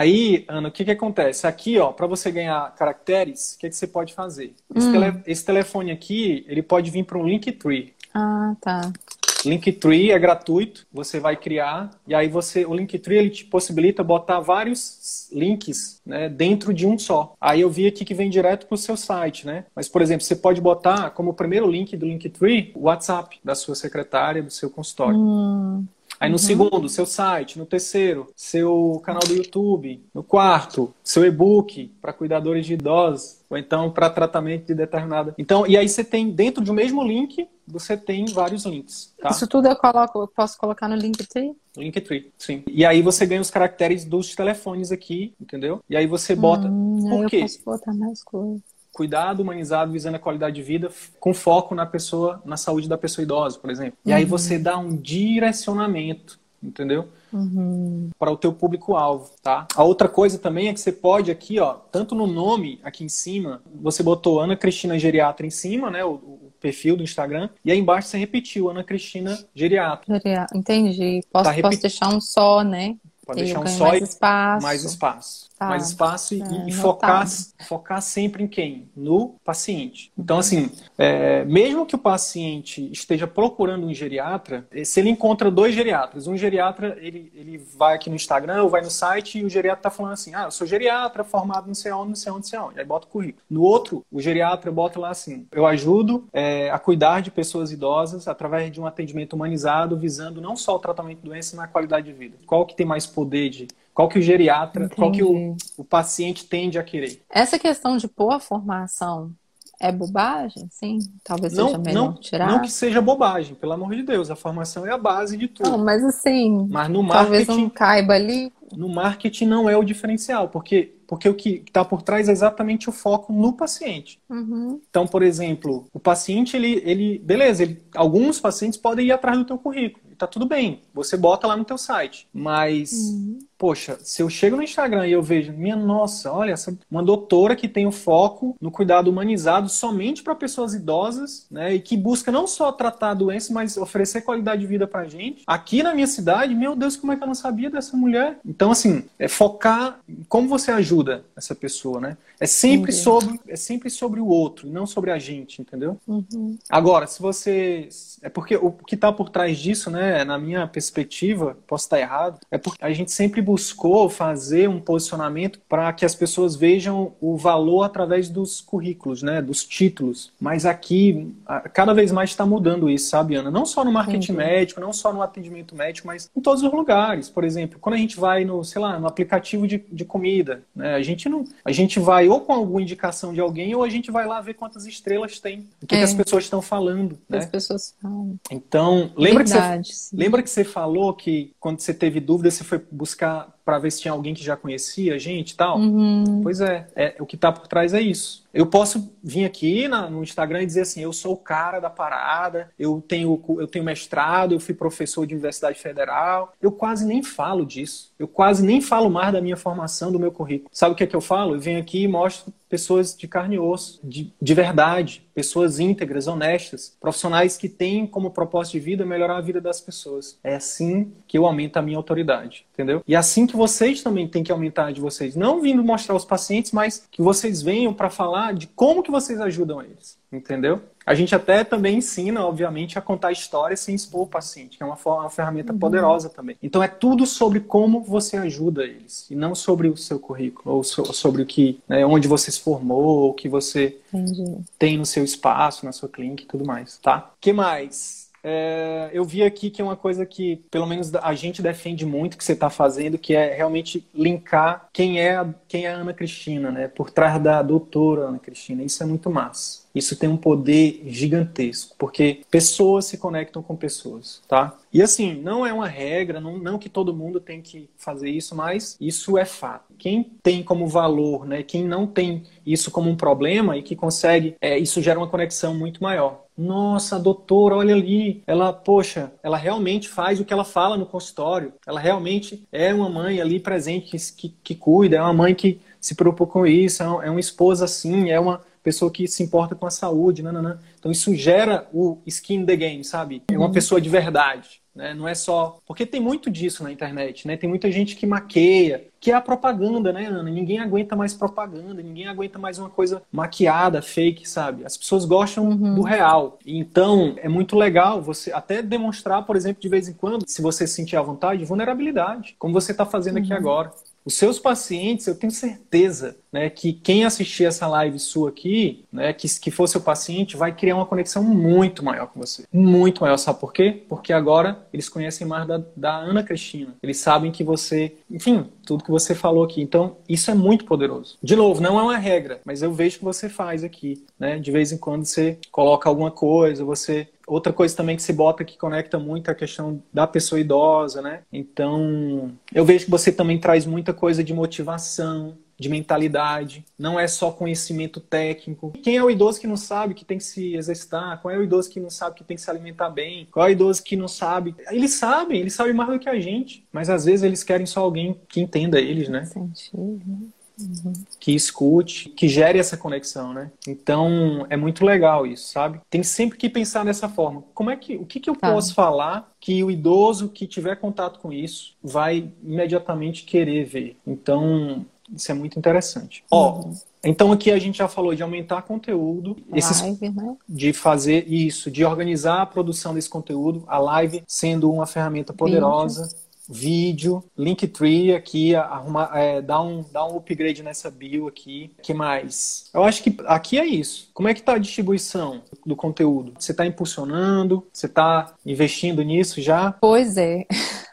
Aí, Ana, o que que acontece? Aqui, ó, para você ganhar caracteres, o que que você pode fazer? Esse, Hum. tele- esse telefone aqui, ele pode vir para um Linktree. Ah, tá. Linktree é gratuito, você vai criar e aí você o Linktree ele te possibilita botar vários links, né, dentro de um só. Aí eu vi aqui que vem direto para o seu site, né? Mas por exemplo, você pode botar como primeiro link do Linktree o WhatsApp da sua secretária, do seu consultório. Hum, Aí no segundo, seu site. No terceiro, seu canal do YouTube. No quarto, seu e-book para cuidadores de idosos. Ou então para tratamento de determinada. Então, e aí você tem, dentro de um mesmo link, você tem vários links. Tá? Isso tudo eu coloco, eu posso colocar no Linktree? Linktree, sim. E aí você ganha os caracteres dos telefones aqui, entendeu? E aí você bota. Hum, aí Por eu quê? posso botar mais coisas. Cuidado humanizado visando a qualidade de vida com foco na pessoa, na saúde da pessoa idosa, por exemplo. E aí você dá um direcionamento, entendeu? Uhum. para o teu público-alvo, tá? A outra coisa também é que você pode aqui, ó, tanto no nome aqui em cima, você botou Ana Cristina Geriatra em cima, né, o, o perfil do Instagram, e aí embaixo você repetiu Ana Cristina Geriatra. Geria- Entendi. Posso, Tá, posso deixar um só, né? Pode E deixar um só mais e espaço. mais espaço. Tá. Mais espaço e, É, e focar, focar sempre em quem? No paciente. Então, assim, é, mesmo que o paciente esteja procurando um geriatra, eh, se ele encontra dois geriatras, um geriatra, ele, ele vai aqui no Instagram ou vai no site e o geriatra tá falando assim, ah, eu sou geriatra, formado não sei onde, não sei onde, não sei onde. Aí bota o currículo. No outro, o geriatra bota lá assim, eu ajudo eh, a cuidar de pessoas idosas através de um atendimento humanizado, visando não só o tratamento de doença, mas a qualidade de vida. Qual que tem mais poder de... Qual que o geriatra, qual que o, Entendi. o paciente tende a querer? Essa questão de pôr a formação é bobagem? Sim, talvez Não, seja melhor não, tirar. não que seja bobagem, pelo amor de Deus, a formação é a base de tudo. Não, mas assim, Mas no talvez marketing, não caiba ali. no marketing não é o diferencial, porque, porque o que está por trás é exatamente o foco no paciente. Uhum. Então, por exemplo, o paciente, ele, ele beleza, ele, alguns pacientes podem ir atrás do teu currículo, e tá tudo bem, você bota lá no teu site, mas poxa, se eu chego no Instagram e eu vejo, minha nossa, olha, essa, uma doutora que tem o foco no cuidado humanizado somente para pessoas idosas, né? E que busca não só tratar a doença, mas oferecer qualidade de vida pra gente. Aqui na minha cidade, meu Deus, como é que eu não sabia dessa mulher? Então, assim, é focar em como você ajuda essa pessoa, né? É sempre sobre é sempre sobre o outro, não sobre a gente, entendeu? Uhum. Agora, se você é porque o que está por trás disso, né, na minha perspectiva, posso estar errado, é porque a gente sempre buscou fazer um posicionamento para que as pessoas vejam o valor através dos currículos, né, dos títulos. Mas aqui, cada vez mais está mudando isso, sabe, Ana? Não só no marketing médico, não só no atendimento médico, mas em todos os lugares. Por exemplo, quando a gente vai no, sei lá, no aplicativo de, de comida, né, a gente não, a gente vai ou com alguma indicação de alguém ou a gente vai lá ver quantas estrelas tem, o que, é. que as pessoas estão falando. Né? As pessoas falam. Então, lembra Verdade, que você, lembra que você falou que quando você teve dúvida, você foi buscar not para ver se tinha alguém que já conhecia a gente e tal? Uhum. Pois é, é, o que está por trás é isso. Eu posso vir aqui na, no Instagram e dizer assim, eu sou o cara da parada, eu tenho, eu tenho mestrado, eu fui professor de universidade federal. Eu quase nem falo disso. Eu quase nem falo mais da minha formação, do meu currículo. Sabe o que é que eu falo? Eu venho aqui e mostro pessoas de carne e osso, de, de verdade, pessoas íntegras, honestas, profissionais que têm como propósito de vida melhorar a vida das pessoas. É assim que eu aumento a minha autoridade, entendeu? E é assim que vocês também têm que aumentar a de vocês. Não vindo mostrar aos pacientes, mas que vocês venham para falar de como que vocês ajudam eles, entendeu? A gente até também ensina, obviamente, a contar histórias sem expor o paciente, que é uma, uma ferramenta uhum. poderosa também. Então é tudo sobre como você ajuda eles, e não sobre o seu currículo, ou so, sobre o que, né, onde você se formou, o que você Entendi. tem no seu espaço, na sua clínica e tudo mais, tá? que mais? É, eu vi aqui que é uma coisa que, pelo menos, a gente defende muito que você está fazendo, que é realmente linkar quem é, quem é a Ana Cristina, né? Por trás da doutora Ana Cristina. Isso é muito massa. Isso tem um poder gigantesco, porque pessoas se conectam com pessoas, tá? E assim, não é uma regra, não, não que todo mundo tem que fazer isso, mas isso é fato. Quem tem como valor, né? Quem não tem isso como um problema e que consegue, é, isso gera uma conexão muito maior. Nossa, doutora, olha ali, ela, poxa, ela realmente faz o que ela fala no consultório. Ela realmente é uma mãe ali presente que, que, que cuida, é uma mãe que se preocupa com isso, é, é uma esposa assim, é uma pessoa que se importa com a saúde, nananã. Então isso gera o skin the game, sabe? É uma uhum. pessoa de verdade. Né? Não é só. Porque tem muito disso na internet, né? Tem muita gente que maqueia, que é a propaganda, né, Ana? Ninguém aguenta mais propaganda, ninguém aguenta mais uma coisa maquiada, fake, sabe? As pessoas gostam uhum. do real. Então, é muito legal você até demonstrar, por exemplo, de vez em quando, se você sentir à vontade, vulnerabilidade, como você está fazendo uhum. aqui agora. Os seus pacientes, eu tenho certeza né, que quem assistir essa live sua aqui, né, que, que for seu paciente, vai criar uma conexão muito maior com você. Muito maior. Sabe por quê? Porque agora eles conhecem mais da, da Ana Cristina. Eles sabem que você, enfim, tudo que você falou aqui. Então, isso é muito poderoso. De novo, não é uma regra, mas eu vejo que você faz aqui. Né? De vez em quando você coloca alguma coisa, você Outra coisa também que se bota que conecta muito é a questão da pessoa idosa, né? Então, eu vejo que você também traz muita coisa de motivação, de mentalidade, não é só conhecimento técnico. Quem é o idoso que não sabe que tem que se exercitar? Qual é o idoso que não sabe que tem que se alimentar bem? Qual é o idoso que não sabe? Eles sabem, eles sabem mais do que a gente, mas às vezes eles querem só alguém que entenda eles, né? Sentido. Uhum. Que escute, que gere essa conexão, né? Então é muito legal isso, sabe? Tem sempre que pensar dessa forma. Como é que, o que, que eu tá. posso falar que o idoso que tiver contato com isso vai imediatamente querer ver? Então isso é muito interessante. Ó, uhum. então aqui a gente já falou de aumentar conteúdo, esses, live, né? de fazer isso, de organizar a produção desse conteúdo, a live sendo uma ferramenta poderosa. Vídeo, Linktree aqui, arrumar, é, dar, um, dar um upgrade nessa bio aqui. que mais? Eu acho que aqui é isso. Como é que está a distribuição do conteúdo? Você está impulsionando? Você está investindo nisso já? Pois é.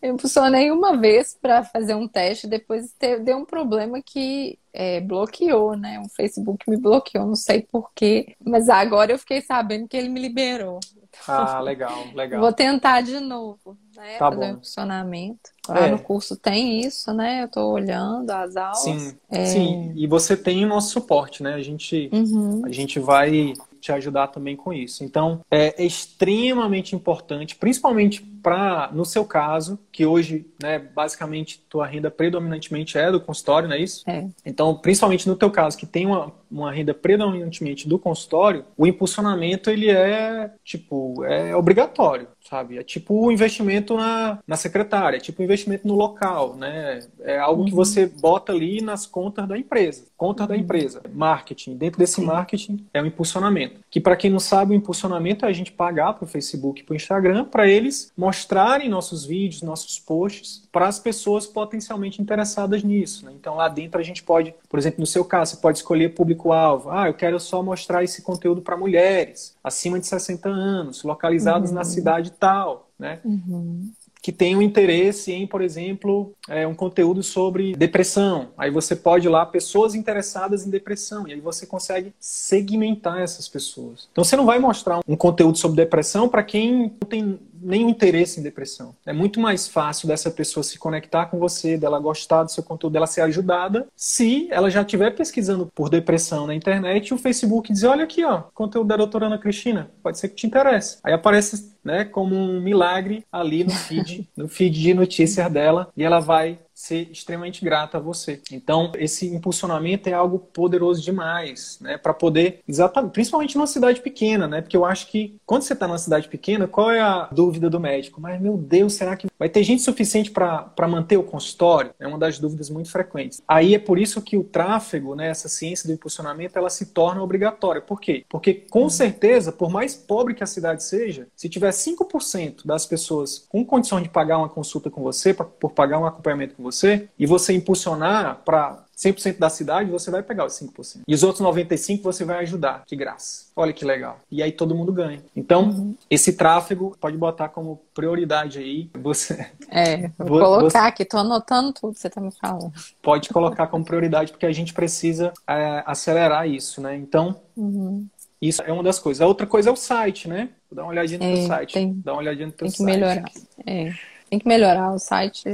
Eu impulsionei uma vez para fazer um teste, depois deu um problema que é, bloqueou, né? O Facebook me bloqueou, não sei porquê, mas agora eu fiquei sabendo que ele me liberou. Ah, legal, legal. Vou tentar de novo, né? Tá fazer bom. um funcionamento. Lá é. no curso tem isso, né? Eu estou olhando as aulas. Sim, é... sim. E você tem o nosso suporte, né? A gente, uhum. a gente vai te ajudar também com isso. Então, é extremamente importante, principalmente para, no seu caso, que hoje, né, basicamente, tua renda predominantemente é do consultório, não é isso? É. Então, principalmente no teu caso, que tem uma, uma renda predominantemente do consultório, o impulsionamento, ele é, tipo, é obrigatório, sabe? É tipo o investimento na, na secretária, é tipo o investimento no local, né? É algo uhum. que você bota ali nas contas da empresa. Contas uhum. da empresa. Marketing. Dentro desse marketing é o impulsionamento. Que para quem não sabe, o impulsionamento é a gente pagar para o Facebook e para o Instagram para eles mostrarem nossos vídeos, nossos posts para as pessoas potencialmente interessadas nisso. Né? Então lá dentro a gente pode, por exemplo, no seu caso, você pode escolher público-alvo. Ah, eu quero só mostrar esse conteúdo para mulheres acima de 60 anos, localizadas uhum. na cidade tal. Né? Uhum que tenham interesse em, por exemplo, é, um conteúdo sobre depressão. Aí você pode ir lá, pessoas interessadas em depressão, e aí você consegue segmentar essas pessoas. Então você não vai mostrar um conteúdo sobre depressão para quem não tem nenhum interesse em depressão. É muito mais fácil dessa pessoa se conectar com você, dela gostar do seu conteúdo, dela ser ajudada, se ela já estiver pesquisando por depressão na internet e o Facebook dizer, olha aqui, ó, conteúdo da doutora Ana Cristina, pode ser que te interesse. Aí aparece né, como um milagre ali no feed, no feed de notícias dela, e ela vai ser extremamente grata a você. Então, esse impulsionamento é algo poderoso demais, né, para poder, exatamente, principalmente numa cidade pequena, né, porque eu acho que quando você está numa cidade pequena, qual é a dúvida do médico? Mas, meu Deus, será que vai ter gente suficiente para manter o consultório? É uma das dúvidas muito frequentes. Aí é por isso que o tráfego, né, essa ciência do impulsionamento, ela se torna obrigatória. Por quê? Porque, com certeza, por mais pobre que a cidade seja, se tiver 5% das pessoas com condição de pagar uma consulta com você, pra, por pagar um acompanhamento com você, você e você impulsionar para 100% da cidade, você vai pegar os 5%. E os outros 95% você vai ajudar, de graça. Olha que legal. E aí todo mundo ganha. Então, uhum. esse tráfego pode botar como prioridade aí. Você... É, vou colocar aqui, tô anotando tudo que você tá me falando. Pode colocar como prioridade, porque a gente precisa é, acelerar isso, né? Então, uhum. isso é uma das coisas. A outra coisa é o site, né? Dá uma olhadinha no é, teu site. Tem, Dá uma olhadinha no teu tem que site. melhorar. É. Tem que melhorar. O site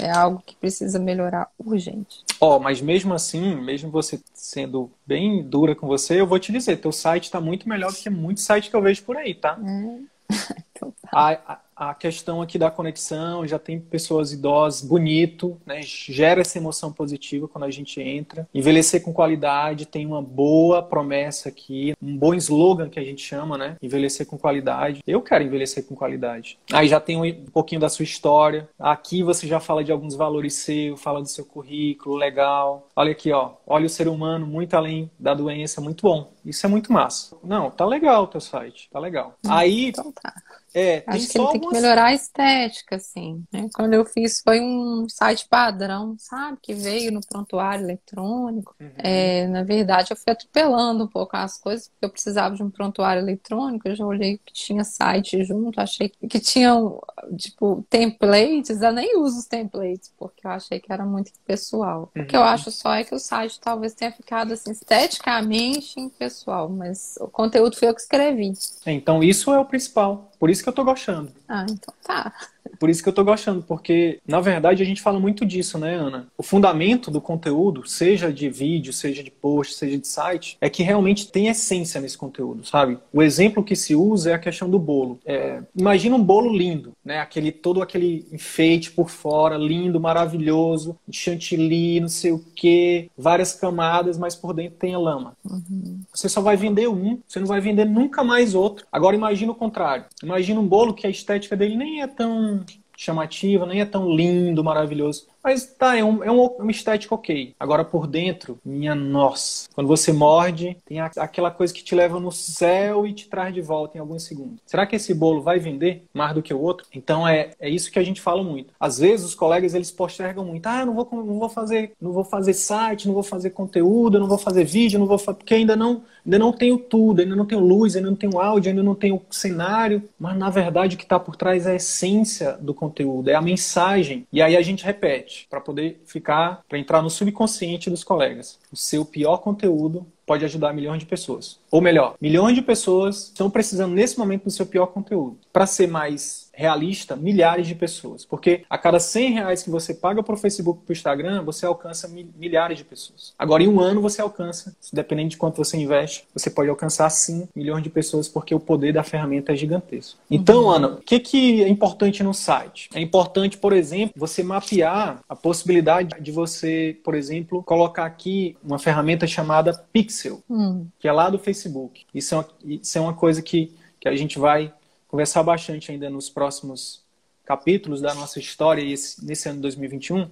é algo que precisa melhorar urgente. Ó, oh, mas mesmo assim, mesmo você sendo bem dura com você, eu vou te dizer, teu site está muito melhor do que muitos sites que eu vejo por aí, tá? É. então tá. A, a, a questão aqui da conexão, já tem pessoas idosas, bonito, né? gera essa emoção positiva quando a gente entra. Envelhecer com qualidade, tem uma boa promessa aqui, um bom slogan que a gente chama, né? Envelhecer com qualidade. Eu quero envelhecer com qualidade. Aí já tem um pouquinho da sua história. Aqui você já fala de alguns valores seus, fala do seu currículo, legal. Olha aqui, ó. Olha o ser humano muito além da doença, muito bom. Isso é muito massa. Não, tá legal o teu site, tá legal. Hum, Aí. Então tá. É, Acho que ele tem que melhorar a estética, assim. Né? Quando eu fiz, foi um site padrão, sabe? Que veio no prontuário eletrônico. Uhum. É, na verdade, eu fui atropelando um pouco as coisas, porque eu precisava de um prontuário eletrônico. Eu já olhei que tinha site junto, achei que tinham, tipo, templates. Eu nem uso os templates, porque eu achei que era muito pessoal. Uhum. O que eu uhum. acho só é que o site talvez tenha ficado, assim, esteticamente impessoal, mas o conteúdo foi eu que escrevi. Então, isso é o principal. Por isso que eu tô gostando. Ah, então tá. Por isso que eu tô gostando, porque na verdade a gente fala muito disso, né, Ana? O fundamento do conteúdo, seja de vídeo, seja de post, seja de site, é que realmente tem essência nesse conteúdo, sabe? O exemplo que se usa é a questão do bolo. É, imagina um bolo lindo, né? Aquele todo aquele enfeite por fora, lindo, maravilhoso, chantilly, não sei o que, várias camadas, mas por dentro tem a lama. Uhum. Você só vai vender um, você não vai vender nunca mais outro. Agora imagina o contrário. Imagina um bolo que a estética dele nem é tão chamativa, nem é tão lindo, maravilhoso. Mas tá, é, um, é, um, uma estética ok. Agora por dentro, minha nossa. Quando você morde, tem a, aquela coisa que te leva no céu e te traz de volta em alguns segundos. Será que esse bolo vai vender mais do que o outro? Então é, é isso que a gente fala muito. Às vezes os colegas eles postergam muito. Ah, não vou, não vou fazer, não vou fazer site, não vou fazer conteúdo, não vou fazer vídeo, não vou porque ainda não, ainda não tenho tudo, ainda não tenho luz, ainda não tenho áudio, ainda não tenho cenário. Mas na verdade o que está por trás é a essência do conteúdo, é a mensagem. E aí a gente repete para poder ficar, para entrar no subconsciente dos colegas. o seu pior conteúdo pode ajudar milhões de pessoas. Ou melhor, milhões de pessoas estão precisando nesse momento do seu pior conteúdo. Para ser mais realista, milhares de pessoas. Porque a cada 100 reais que você paga para o Facebook e para o Instagram, você alcança milhares de pessoas. Agora, em um ano, você alcança, dependendo de quanto você investe, você pode alcançar sim milhões de pessoas, porque o poder da ferramenta é gigantesco. Então, uhum. Ana, o que, que é importante no site? É importante, por exemplo, você mapear a possibilidade de você, por exemplo, colocar aqui uma ferramenta chamada Pixel, uhum. que é lá do Facebook. Isso é uma, isso é uma coisa que, que a gente vai conversar bastante ainda nos próximos capítulos da nossa história esse, nesse ano de 2021.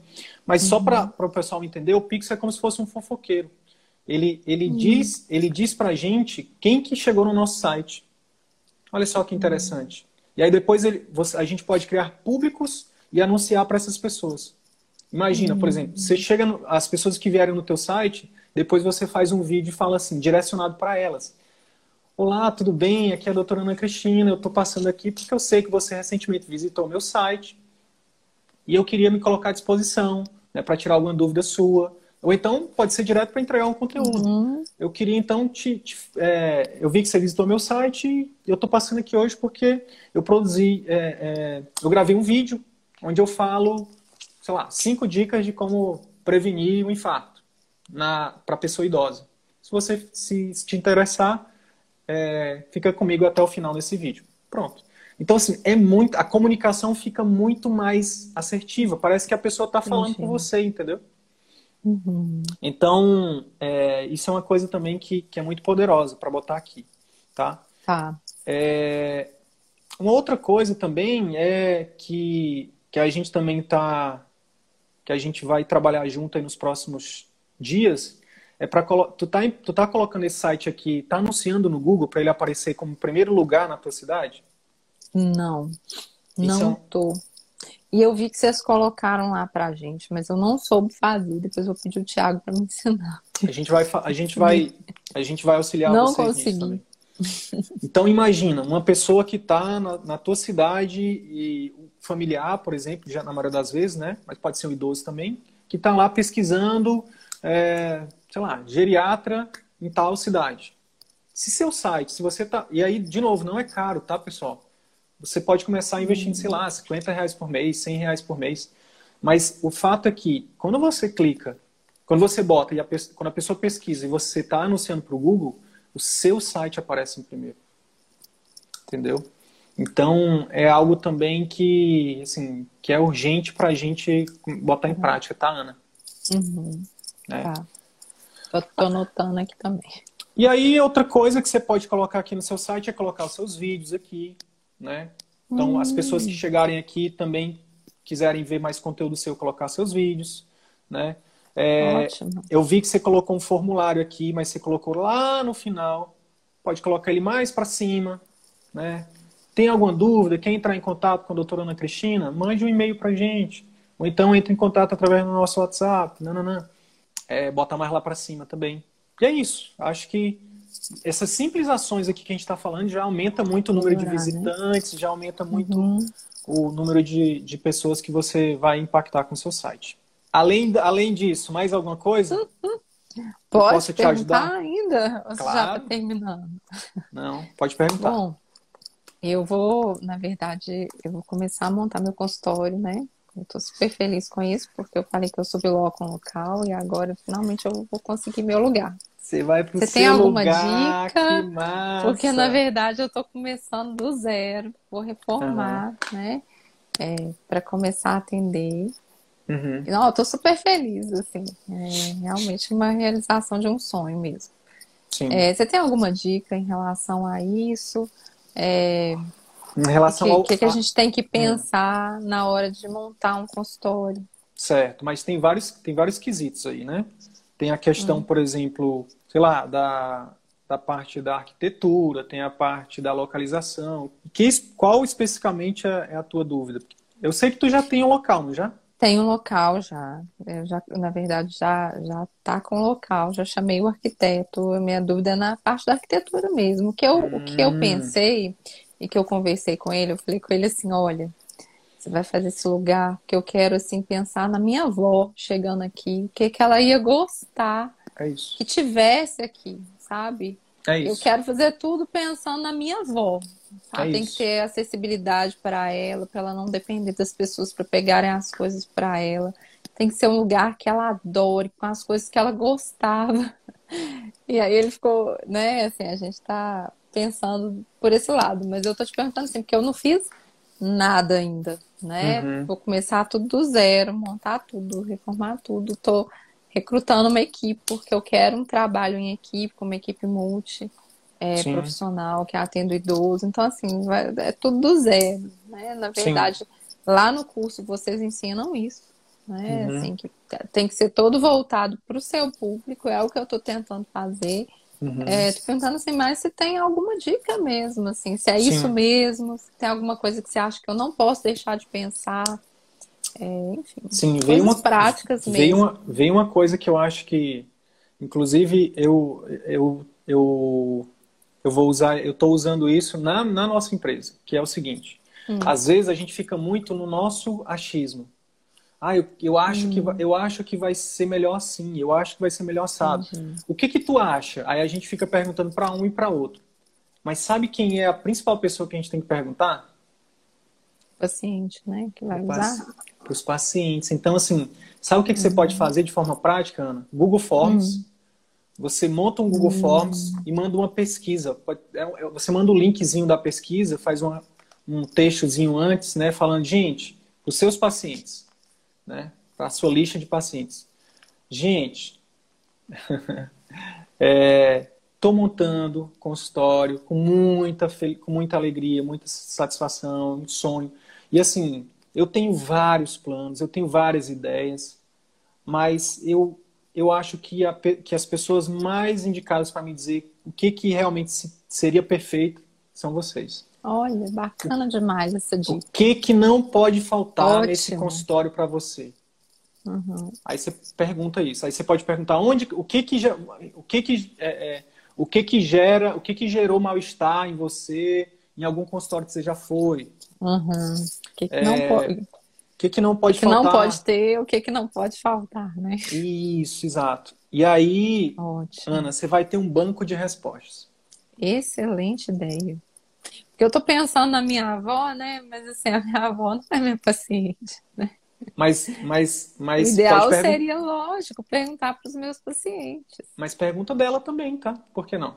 Mas uhum. só para o pessoal entender, o Pix é como se fosse um fofoqueiro. Ele, ele, uhum. diz, ele diz para a gente quem que chegou no nosso site. Olha só que interessante. Uhum. E aí depois ele, você, a gente pode criar públicos e anunciar para essas pessoas. Imagina, por exemplo, você chega no, as pessoas que vierem no teu site, depois você faz um vídeo e fala assim, direcionado para elas. Olá, tudo bem? Aqui é a doutora Ana Cristina. Eu estou passando aqui porque eu sei que você recentemente visitou o meu site e eu queria me colocar à disposição né, para tirar alguma dúvida sua. Ou então pode ser direto para entregar um conteúdo. Uhum. Eu queria então te. te é, eu vi que você visitou meu site e eu estou passando aqui hoje porque eu produzi. É, é, eu gravei um vídeo onde eu falo, sei lá, cinco dicas de como prevenir o infarto para pessoa idosa. Se você se, se te interessar, é, fica comigo até o final desse vídeo. Pronto. Então, assim, é muito. A comunicação fica muito mais assertiva. Parece que a pessoa está falando com você, entendeu? Uhum. Então, é, isso é uma coisa também que, que é muito poderosa para botar aqui, tá? Tá. É, uma outra coisa também é que, que a gente também tá que a gente vai trabalhar junto aí nos próximos dias é para tu tá tu tá colocando esse site aqui, tá anunciando no Google para ele aparecer como primeiro lugar na tua cidade? Não. Não é tô. E eu vi que vocês colocaram lá pra gente, mas eu não soube fazer. Depois eu vou pedir o Thiago para me ensinar. A gente vai a gente vai a gente vai auxiliar não vocês consegui. Então imagina, uma pessoa que está na, na, tua cidade e familiar, por exemplo, já na maioria das vezes, né? Mas pode ser um idoso também, que está lá pesquisando é, sei lá, geriatra em tal cidade. Se seu site, se você tá. E aí, de novo, não é caro, tá, pessoal? Você pode começar investindo, sei lá, 50 reais por mês, 100 reais por mês. Mas o fato é que, quando você clica, quando você bota, e a, quando a pessoa pesquisa e você está anunciando para o Google, o seu site aparece em primeiro. Entendeu? Então, é algo também que, assim, que é urgente para a gente botar em prática, tá, Ana? Uhum. É. Tá. Tô, tô anotando aqui também. E aí, outra coisa que você pode colocar aqui no seu site é colocar os seus vídeos aqui, né? Então, hum. as pessoas que chegarem aqui também quiserem ver mais conteúdo seu, colocar seus vídeos, né? É, Ótimo. Eu vi que você colocou um formulário aqui, mas você colocou lá no final. Pode colocar ele mais para cima, né? Tem alguma dúvida? Quer entrar em contato com a doutora Ana Cristina? Mande um e-mail para gente. Ou então entre em contato através do nosso WhatsApp. Não, não, não é, botar mais lá para cima também. E é isso. Acho que essas simples ações aqui que a gente está falando já aumenta muito o número de né? visitantes, já aumenta muito uhum. o número de, de pessoas que você vai impactar com o seu site. Além, além disso, mais alguma coisa? Pode posso te ajudar ainda? Ou claro. já está terminando? Não, pode perguntar. Bom, eu vou, na verdade, eu vou começar a montar meu consultório, né? Eu tô super feliz com isso, porque eu falei que eu subloco um local e agora finalmente eu vou conseguir meu lugar. Você vai pro Você seu tem alguma lugar, dica? Porque na verdade eu tô começando do zero, vou reformar, uhum. né? É, para começar a atender. Uhum. Não, eu tô super feliz, assim. É realmente uma realização de um sonho mesmo. É, você tem alguma dica em relação a isso? É, em relação que, ao que, que a gente tem que pensar hum. na hora de montar um consultório. Certo, mas tem vários, tem vários quesitos aí, né? Tem a questão, hum. por exemplo, sei lá, da, da parte da arquitetura, tem a parte da localização. Que, qual especificamente é, é a tua dúvida? Eu sei que tu já tem um local, não já? Tem um local já. Eu já, na verdade, já já tá com o local. Já chamei o arquiteto. A minha dúvida é na parte da arquitetura mesmo. O que eu, hum. o que eu hum. pensei e que eu conversei com ele, eu falei com ele assim, olha, você vai fazer esse lugar que eu quero assim pensar na minha avó chegando aqui, o que que ela ia gostar É isso. que tivesse aqui, sabe? É isso. Eu quero fazer tudo pensando na minha avó. Sabe? É Tem isso. que ter acessibilidade para ela, para ela não depender das pessoas para pegarem as coisas para ela. Tem que ser um lugar que ela adore, com as coisas que ela gostava. E aí ele ficou, né? Assim, a gente tá pensando por esse lado, mas eu tô te perguntando assim, porque eu não fiz nada ainda, né? Uhum. Vou começar tudo do zero, montar tudo, reformar tudo. Tô recrutando uma equipe, porque eu quero um trabalho em equipe, com uma equipe multi, é, Sim. profissional, que atende o idoso. Então, assim, vai- é tudo do zero, né? Na Sim. verdade, lá no curso vocês ensinam isso, né? Uhum. Assim, que tem que ser todo voltado para o seu público, é o que eu estou tentando fazer. Uhum. É, tô perguntando assim, mas se tem alguma dica mesmo, assim, se é Sim. isso mesmo, se tem alguma coisa que você acha que eu não posso deixar de pensar. É, enfim, Sim, veio uma, práticas veio mesmo. uma, veio uma coisa que eu acho que, inclusive, eu, eu, eu, eu vou usar, eu estou usando isso na, na nossa empresa, que é o seguinte: Hum. às vezes a gente fica muito no nosso achismo. Ah, eu, eu, acho que, vai- eu acho que vai ser melhor assim, eu acho que vai ser melhor assado. Entendi. O que que tu acha? Aí a gente fica perguntando para um e para outro. Mas sabe quem é a principal pessoa que a gente tem que perguntar? Paciente, né, que vai usar. Para os pacientes. Então, assim, sabe o que, que você pode fazer de forma prática, Ana? Google Forms. Você monta um Google Forms e manda uma pesquisa. É- é- Você manda o linkzinho da pesquisa, faz uma- um textozinho antes, né? Falando, gente, os seus pacientes, né? Para a sua lista de pacientes. Gente, estou montando consultório com muita, com muita alegria, muita satisfação, muito sonho. E assim, eu tenho vários planos, eu tenho várias ideias, mas eu, eu acho que, a que as pessoas mais indicadas para me dizer o que, que realmente se- seria perfeito são vocês. Olha, bacana demais essa O dica. que, que não pode faltar Ótimo. nesse consultório para você? Uhum. Aí você pergunta isso. Aí você pode perguntar onde, o que que, o que que, é, é, o que que gera, o que que gerou mal-estar em você, em algum consultório que você já foi. Uhum. O que, que É, não pode, O que que não o pode que não faltar? pode ter, o que, que não pode faltar, né? Isso, exato. E aí, Ótimo. Ana, você vai ter um banco de respostas. Excelente ideia. Eu tô pensando na minha avó, né? Mas assim, a minha avó não é minha paciente. né? Mas, mas, O mas ideal pode pergun- seria, lógico, perguntar para os meus pacientes. mas pergunta dela também, tá? Por que não?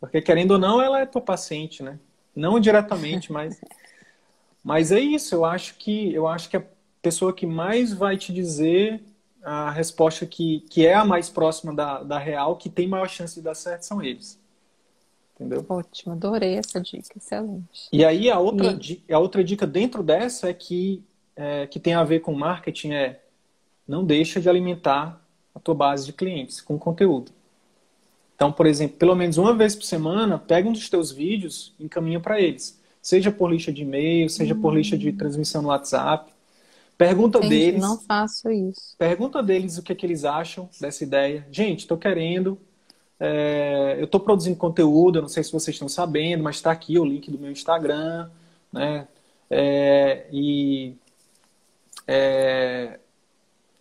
Porque querendo ou não, ela é tua paciente, né? Não diretamente, mas mas é isso. Eu acho que eu acho que a pessoa que mais vai te dizer a resposta que, que é a mais próxima da, da real, que tem maior chance de dar certo, são eles. Entendeu? Ótimo, adorei essa dica, excelente. E aí a outra, E- di- a outra dica dentro dessa é que, é, que tem a ver com marketing é não deixa de alimentar a tua base de clientes com conteúdo. Então, por exemplo, pelo menos uma vez por semana, pega um dos teus vídeos e encaminha para eles. Seja por lista de e-mail, seja por lista de transmissão no WhatsApp. Pergunta Entendi, deles, não faço isso. pergunta deles o que, é que eles acham dessa ideia. Gente, estou querendo, é, eu estou produzindo conteúdo, eu não sei se vocês estão sabendo, mas está aqui o link do meu Instagram, né? É, e é,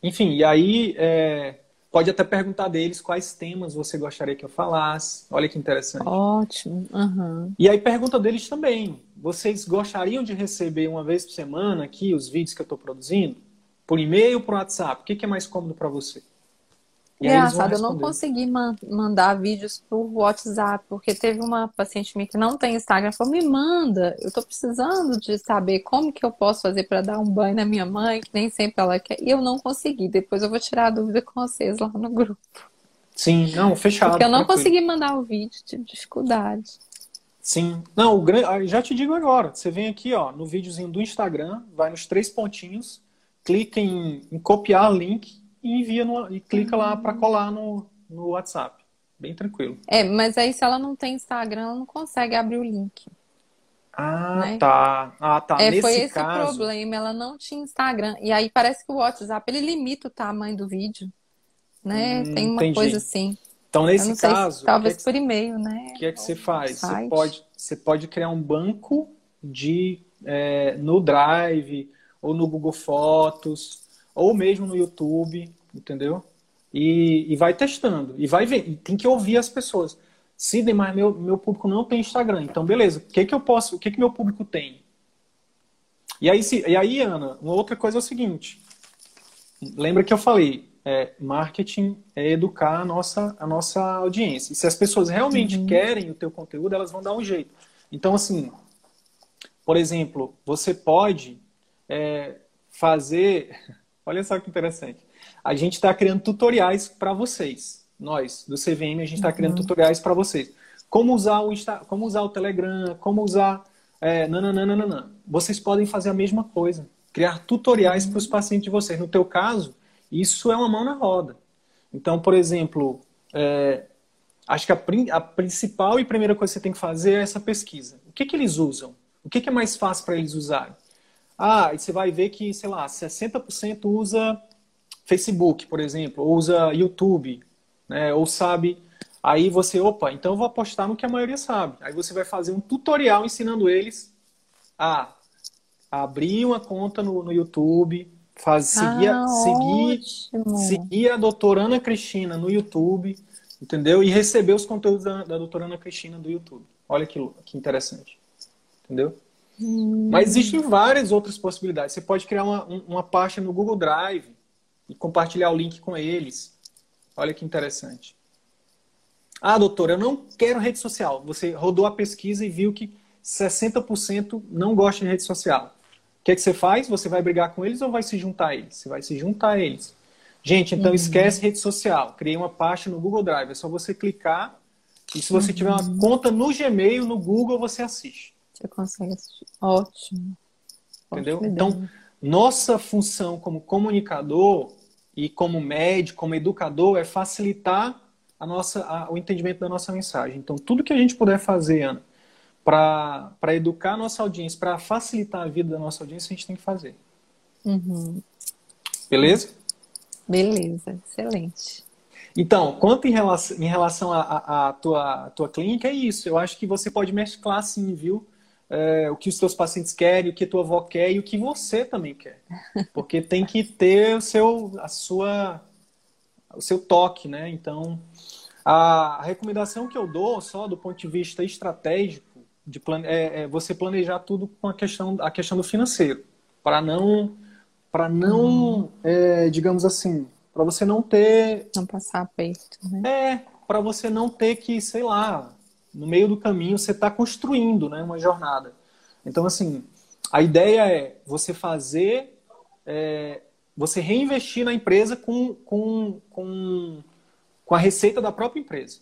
enfim, e aí é, pode até perguntar deles quais temas você gostaria que eu falasse. Olha que interessante. Ótimo. Uhum. E aí pergunta deles também. Vocês gostariam de receber uma vez por semana aqui os vídeos que eu estou produzindo? Por e-mail ou por WhatsApp? O que, que é mais cômodo para você? E Engraçado, eu não consegui man- mandar vídeos por WhatsApp, porque teve uma paciente minha que não tem Instagram, falou, me manda, eu tô precisando de saber como que eu posso fazer para dar um banho na minha mãe, que nem sempre ela quer, e eu não consegui. Depois eu vou tirar a dúvida com vocês lá no grupo. Sim, não, fechado. Porque eu não tranquilo. consegui mandar o vídeo, tive dificuldade. Sim. Não, o grande, já te digo agora. Você vem aqui, ó, no videozinho do Instagram, vai nos três pontinhos, clica em, em copiar link e envia no, e clica lá para colar no, no WhatsApp. Bem tranquilo. É, mas aí se ela não tem Instagram, ela não consegue abrir o link. Ah, Né? tá. Ah, tá. É, Nesse foi esse o caso, problema, ela não tinha Instagram. E aí parece que o WhatsApp, ele limita o tamanho do vídeo, né? Hum, Tem uma entendi. coisa assim. então nesse sei se- caso, o que é talvez que- por e-mail, né? O que é que você faz? Você pode, você pode criar um banco de é, no Drive ou no Google Fotos ou mesmo no YouTube, entendeu? e, e vai testando. E vai ver. E tem que ouvir as pessoas. Sidney, mas meu, meu público não tem Instagram. Então, beleza. O que, que eu posso. O que, que meu público tem? E aí, se, e aí, Ana, uma outra coisa é o seguinte. Lembra que eu falei, é, marketing é educar a nossa, a nossa audiência. E se as pessoas realmente uhum. querem o teu conteúdo, elas vão dar um jeito. Então, assim, por exemplo, você pode é, fazer. Olha só que interessante. A gente está criando tutoriais para vocês. Nós, do CVM, a gente está uhum. criando tutoriais para vocês. Como usar o Insta, como usar o Telegram, como usar. É, nananana. Vocês podem fazer a mesma coisa. Criar tutoriais uhum. para os pacientes de vocês. No teu caso, isso é uma mão na roda. Então, por exemplo, é, acho que a, a, principal e primeira coisa que você tem que fazer é essa pesquisa. O que, que eles usam? O que, que é mais fácil para eles usarem? Ah, e você vai ver que, sei lá, 60% usa Facebook, por exemplo, ou usa YouTube, né? ou sabe. Aí você, opa, então eu vou apostar no que a maioria sabe. Aí você vai fazer um tutorial ensinando eles a abrir uma conta no, no YouTube, faz, seguir, ah, seguir, seguir a doutora Ana Cristina no YouTube, entendeu? E receber os conteúdos da, da doutora Ana Cristina do YouTube. Olha que, que interessante. Entendeu? Hum. Mas existem várias outras possibilidades. Você pode criar uma, uma pasta no Google Drive e compartilhar o link com eles. Olha que interessante. Ah, doutor, eu não quero rede social. Você rodou a pesquisa e viu que 60% não gosta de rede social. O que, é que você faz? Você vai brigar com eles ou vai se juntar a eles? Você vai se juntar a eles. Gente, então uhum. esquece rede social. Criei uma pasta no Google Drive. É só você clicar e se você uhum. tiver uma uhum. conta no Gmail, no Google, você assiste. Você consegue assistir. Ótimo. Entendeu? Ótimo então, nossa função como comunicador e como médico, como educador, é facilitar a nossa, a, o entendimento da nossa mensagem. Então, tudo que a gente puder fazer, Ana, para educar a nossa audiência, para facilitar a vida da nossa audiência, a gente tem que fazer. Uhum. Beleza? Beleza, excelente. Então, quanto em relação, em relação à tua, tua clínica, é isso. Eu acho que você pode mesclar sim, viu? É, o que os seus pacientes querem, o que a tua avó quer e o que você também quer. Porque tem que ter o seu, a sua, o seu toque, né? Então, a, a recomendação que eu dou, só do ponto de vista estratégico, de plane, é, é você planejar tudo com a questão, a questão do financeiro, para não, para não, uhum. é, digamos assim, para você não ter, não passar aperto, né? É, para você não ter que, sei lá, no meio do caminho você está construindo né, uma jornada. Então, assim, a ideia é você fazer, é, você reinvestir na empresa com, com, com, com a receita da própria empresa.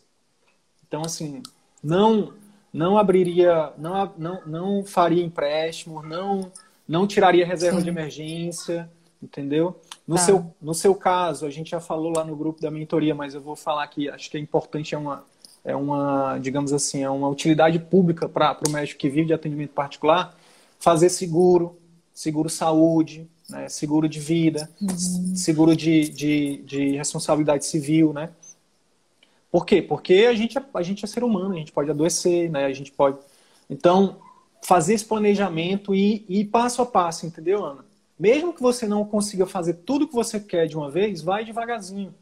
Então, assim, não não abriria, não, não, não faria empréstimo, não, não tiraria reserva Sim. de emergência, entendeu? No, tá. seu, no seu caso, a gente já falou lá no grupo da mentoria, mas eu vou falar que acho que é importante, é uma, é uma, digamos assim, é uma utilidade pública para o médico que vive de atendimento particular, fazer seguro, seguro saúde, né, seguro de vida, uhum. seguro de, de, de, responsabilidade civil, né? Por quê? Porque a gente, é, a gente é ser humano, a gente pode adoecer, né? A gente pode... Então, fazer esse planejamento e ir passo a passo, entendeu, Ana? Mesmo que você não consiga fazer tudo que você quer de uma vez, vai devagarzinho,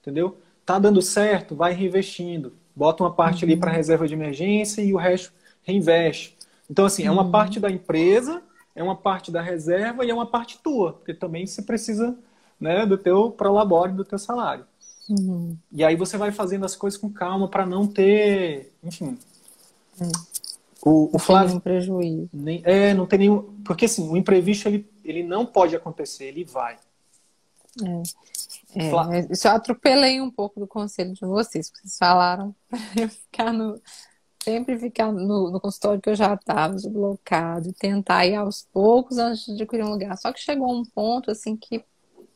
entendeu? Tá dando certo, vai reinvestindo bota uma parte uhum. ali para reserva de emergência e o resto reinveste. Então, assim, é uma uhum. parte da empresa, é uma parte da reserva e é uma parte tua, porque também você precisa né, do teu prolabore, do teu salário. Uhum. E aí você vai fazendo as coisas com calma para não ter, enfim. Uhum. O, o Flávio. Nenhum prejuízo. Nem, é, não tem nenhum. Porque assim, o imprevisto ele, ele não pode acontecer, ele vai. É. É, eu só atropelei um pouco do conselho de vocês, porque vocês falaram para eu ficar no. Sempre ficar no, no consultório que eu já estava deslocado, tentar ir aos poucos antes de adquirir um lugar. Só que chegou um ponto assim que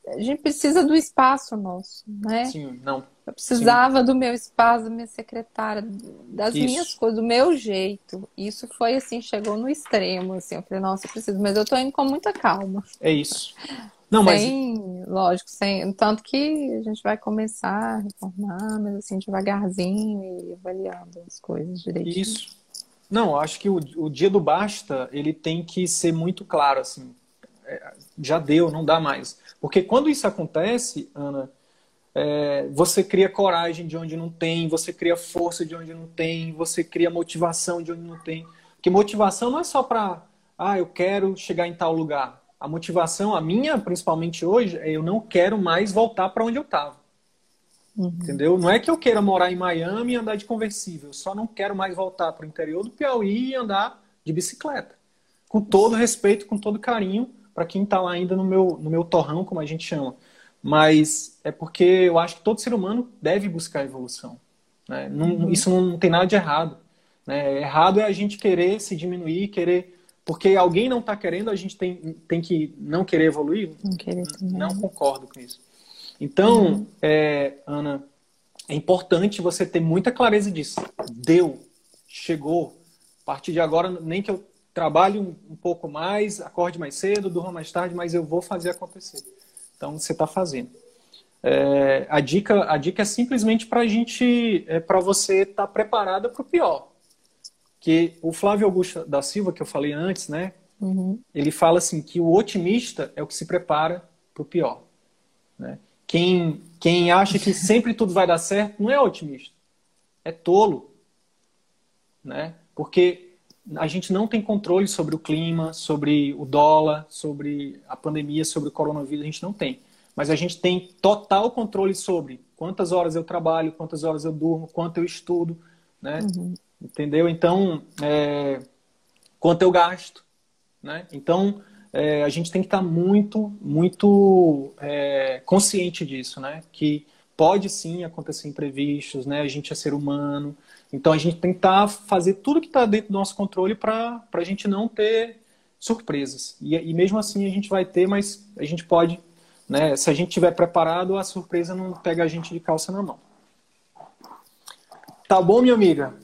a gente precisa do espaço nosso, né? Sim, não. Eu precisava Sim. do meu espaço, da minha secretária, das Isso. minhas coisas, do meu jeito. Isso foi assim, chegou no extremo, assim. Eu falei, nossa, eu preciso, mas eu tô indo com muita calma. É isso. Não, sem, mas... lógico, sem, tanto que a gente vai começar a reformar, mas assim, devagarzinho e avaliando as coisas direitinho. Isso. Não, acho que o, o dia do basta, ele tem que ser muito claro, assim, é, já deu, não dá mais. Porque quando isso acontece, Ana, é, você cria coragem de onde não tem, você cria força de onde não tem, você cria motivação de onde não tem. Porque motivação não é só para, ah, eu quero chegar em tal lugar. A motivação, a minha, principalmente hoje, é eu não quero mais voltar para onde eu estava. Uhum. Entendeu? Não é que eu queira morar em Miami e andar de conversível, eu só não quero mais voltar para o interior do Piauí e andar de bicicleta. Com todo respeito, com todo carinho para quem está lá ainda no meu, no meu torrão, como a gente chama. Mas é porque eu acho que todo ser humano deve buscar evolução. Né? Não, uhum. Isso não tem nada de errado. Né? Errado é a gente querer se diminuir, querer. Porque alguém não está querendo, a gente tem, tem que não querer evoluir? Não, querer não concordo com isso. Então, uhum. é, Ana, é importante você ter muita clareza disso. Deu, chegou. A partir de agora, nem que eu trabalhe um, um pouco mais, acorde mais cedo, durma mais tarde, mas eu vou fazer acontecer. Então, você está fazendo. É, a, dica, a dica é simplesmente para a gente, é, para você estar tá preparada para o pior. Que o Flávio Augusto da Silva, que eu falei antes, né? Uhum. Ele fala assim que o otimista é o que se prepara para o pior. Né? Quem, quem acha que sempre tudo vai dar certo não é otimista, é tolo. Né? Porque a gente não tem controle sobre o clima, sobre o dólar, sobre a pandemia, sobre o coronavírus, a gente não tem. Mas a gente tem total controle sobre quantas horas eu trabalho, quantas horas eu durmo, quanto eu estudo, né? Uhum. Entendeu? Então, é, quanto eu gasto, né? Então, é, a gente tem que estar muito, muito é, consciente disso, né? Que pode sim acontecer imprevistos, né? A gente é ser humano, então a gente tem que tá, fazer tudo que está dentro do nosso controle para a gente não ter surpresas. E, e, mesmo assim a gente vai ter, mas a gente pode, né? Se a gente estiver preparado, a surpresa não pega a gente de calça na mão. Tá bom, minha amiga?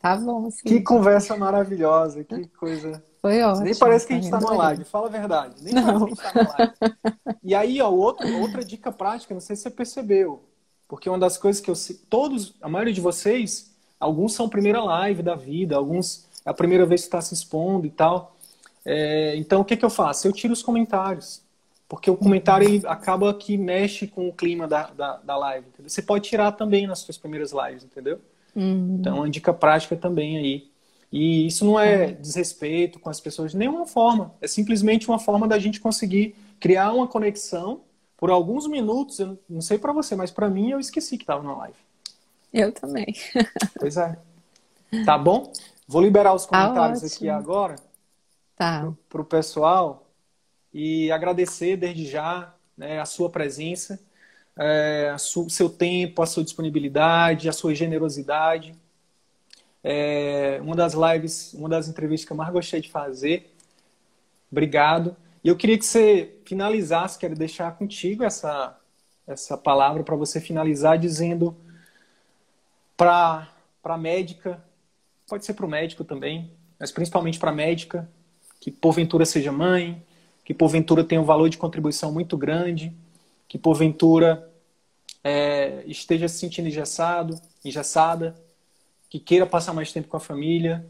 Tá bom, sim. Que conversa maravilhosa, que coisa foi ótimo. Nem parece que a gente está numa live, fala a verdade. Nem não. parece que a gente está numa live. E aí, ó, outro, outra dica prática, não sei se você percebeu, porque uma das coisas que eu todos, a maioria de vocês, alguns são primeira live da vida, alguns é a primeira vez que está se expondo e tal. É, então, o que, que eu faço? Eu tiro os comentários. Porque o comentário ele acaba que mexe com o clima da, da, da live. Entendeu? Você pode tirar também nas suas primeiras lives, entendeu? Uhum. Então, uma dica prática também aí. E isso não é desrespeito com as pessoas de nenhuma forma. É simplesmente uma forma da gente conseguir criar uma conexão por alguns minutos. Eu não sei para você, mas para mim eu esqueci que estava na live. Eu também. Pois é. Tá bom? Vou liberar os tá comentários tá aqui agora. Tá. Para o pessoal. E agradecer desde já né, a sua presença, é, o seu tempo, a sua disponibilidade, a sua generosidade. É uma das lives, uma das entrevistas que eu mais gostei de fazer. Obrigado. E eu queria que você finalizasse, quero deixar contigo essa, essa palavra para você finalizar dizendo para a médica, pode ser para o médico também, mas principalmente para a médica, que porventura seja mãe, que porventura tenha um valor de contribuição muito grande, que porventura é, esteja se sentindo engessado, engessada, que queira passar mais tempo com a família,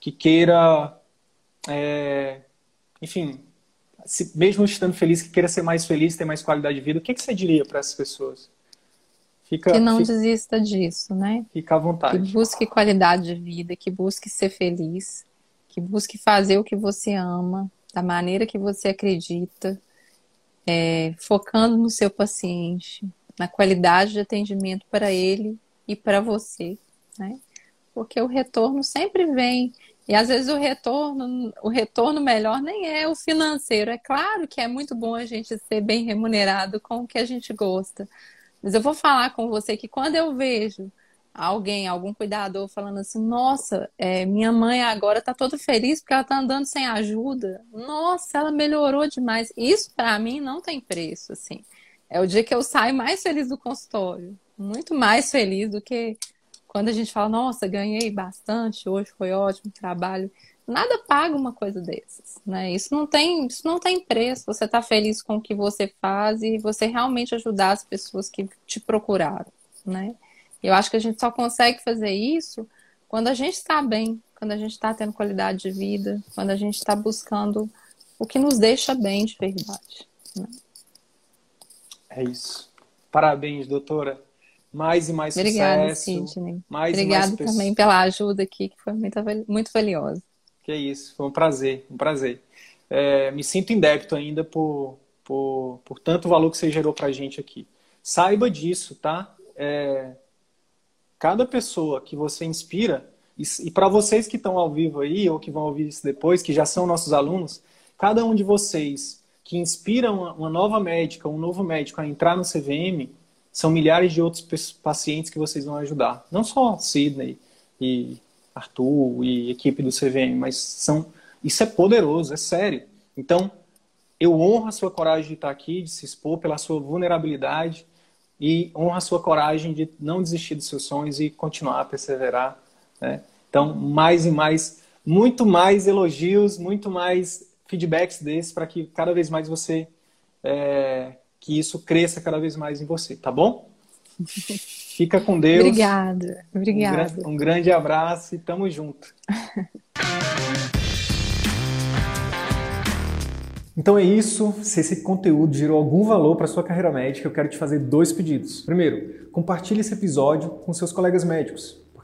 que queira, é, enfim, se, mesmo estando feliz, que queira ser mais feliz, ter mais qualidade de vida, o que, que você diria para essas pessoas? Fica, que não fica, desista disso, né? Fica à vontade. Que busque qualidade de vida, que busque ser feliz, que busque fazer o que você ama, da maneira que você acredita, é, focando no seu paciente, na qualidade de atendimento para ele e para você, né? porque o retorno sempre vem. E às vezes o retorno, o retorno melhor nem é o financeiro. É claro que é muito bom a gente ser bem remunerado com o que a gente gosta. Mas eu vou falar com você que quando eu vejo alguém, algum cuidador falando assim, nossa, é, minha mãe agora tá toda feliz porque ela tá andando sem ajuda. Nossa, ela melhorou demais. Isso para mim não tem preço, assim. É o dia que eu saio mais feliz do consultório. Muito mais feliz do que quando a gente fala, nossa, ganhei bastante, hoje foi ótimo trabalho, nada paga uma coisa dessas, né? Isso não tem, isso não tem preço. Você está feliz com o que você faz e você realmente ajudar as pessoas que te procuraram, né? Eu acho que a gente só consegue fazer isso quando a gente está bem, quando a gente está tendo qualidade de vida, quando a gente está buscando o que nos deixa bem de verdade. Né? É isso. Parabéns, doutora. Mais e mais Obrigada, sucesso. Sidney. Mais Obrigada mais também pela ajuda aqui, que foi muito, muito valiosa. Que isso, foi um prazer, um prazer. É, me sinto em débito ainda por, por, por tanto valor que você gerou para a gente aqui. Saiba disso, tá? É, cada pessoa que você inspira, e, e para vocês que estão ao vivo aí, ou que vão ouvir isso depois, que já são nossos alunos, cada um de vocês que inspira uma, uma nova médica, um novo médico a entrar no CVM, são milhares de outros pacientes que vocês vão ajudar. Não só Sidney e Arthur e equipe do CVM, mas são isso é poderoso, é sério. Então, eu honro a sua coragem de estar aqui, de se expor pela sua vulnerabilidade e honro a sua coragem de não desistir dos seus sonhos e continuar a perseverar. Né? Então, mais e mais, muito mais elogios, muito mais feedbacks desses para que cada vez mais você, é, que isso cresça cada vez mais em você, tá bom? Fica com Deus. Obrigada, obrigada. Um, um grande abraço e tamo junto. Então é isso. Se esse conteúdo gerou algum valor para sua carreira médica, eu quero te fazer dois pedidos. Primeiro, compartilhe esse episódio com seus colegas médicos,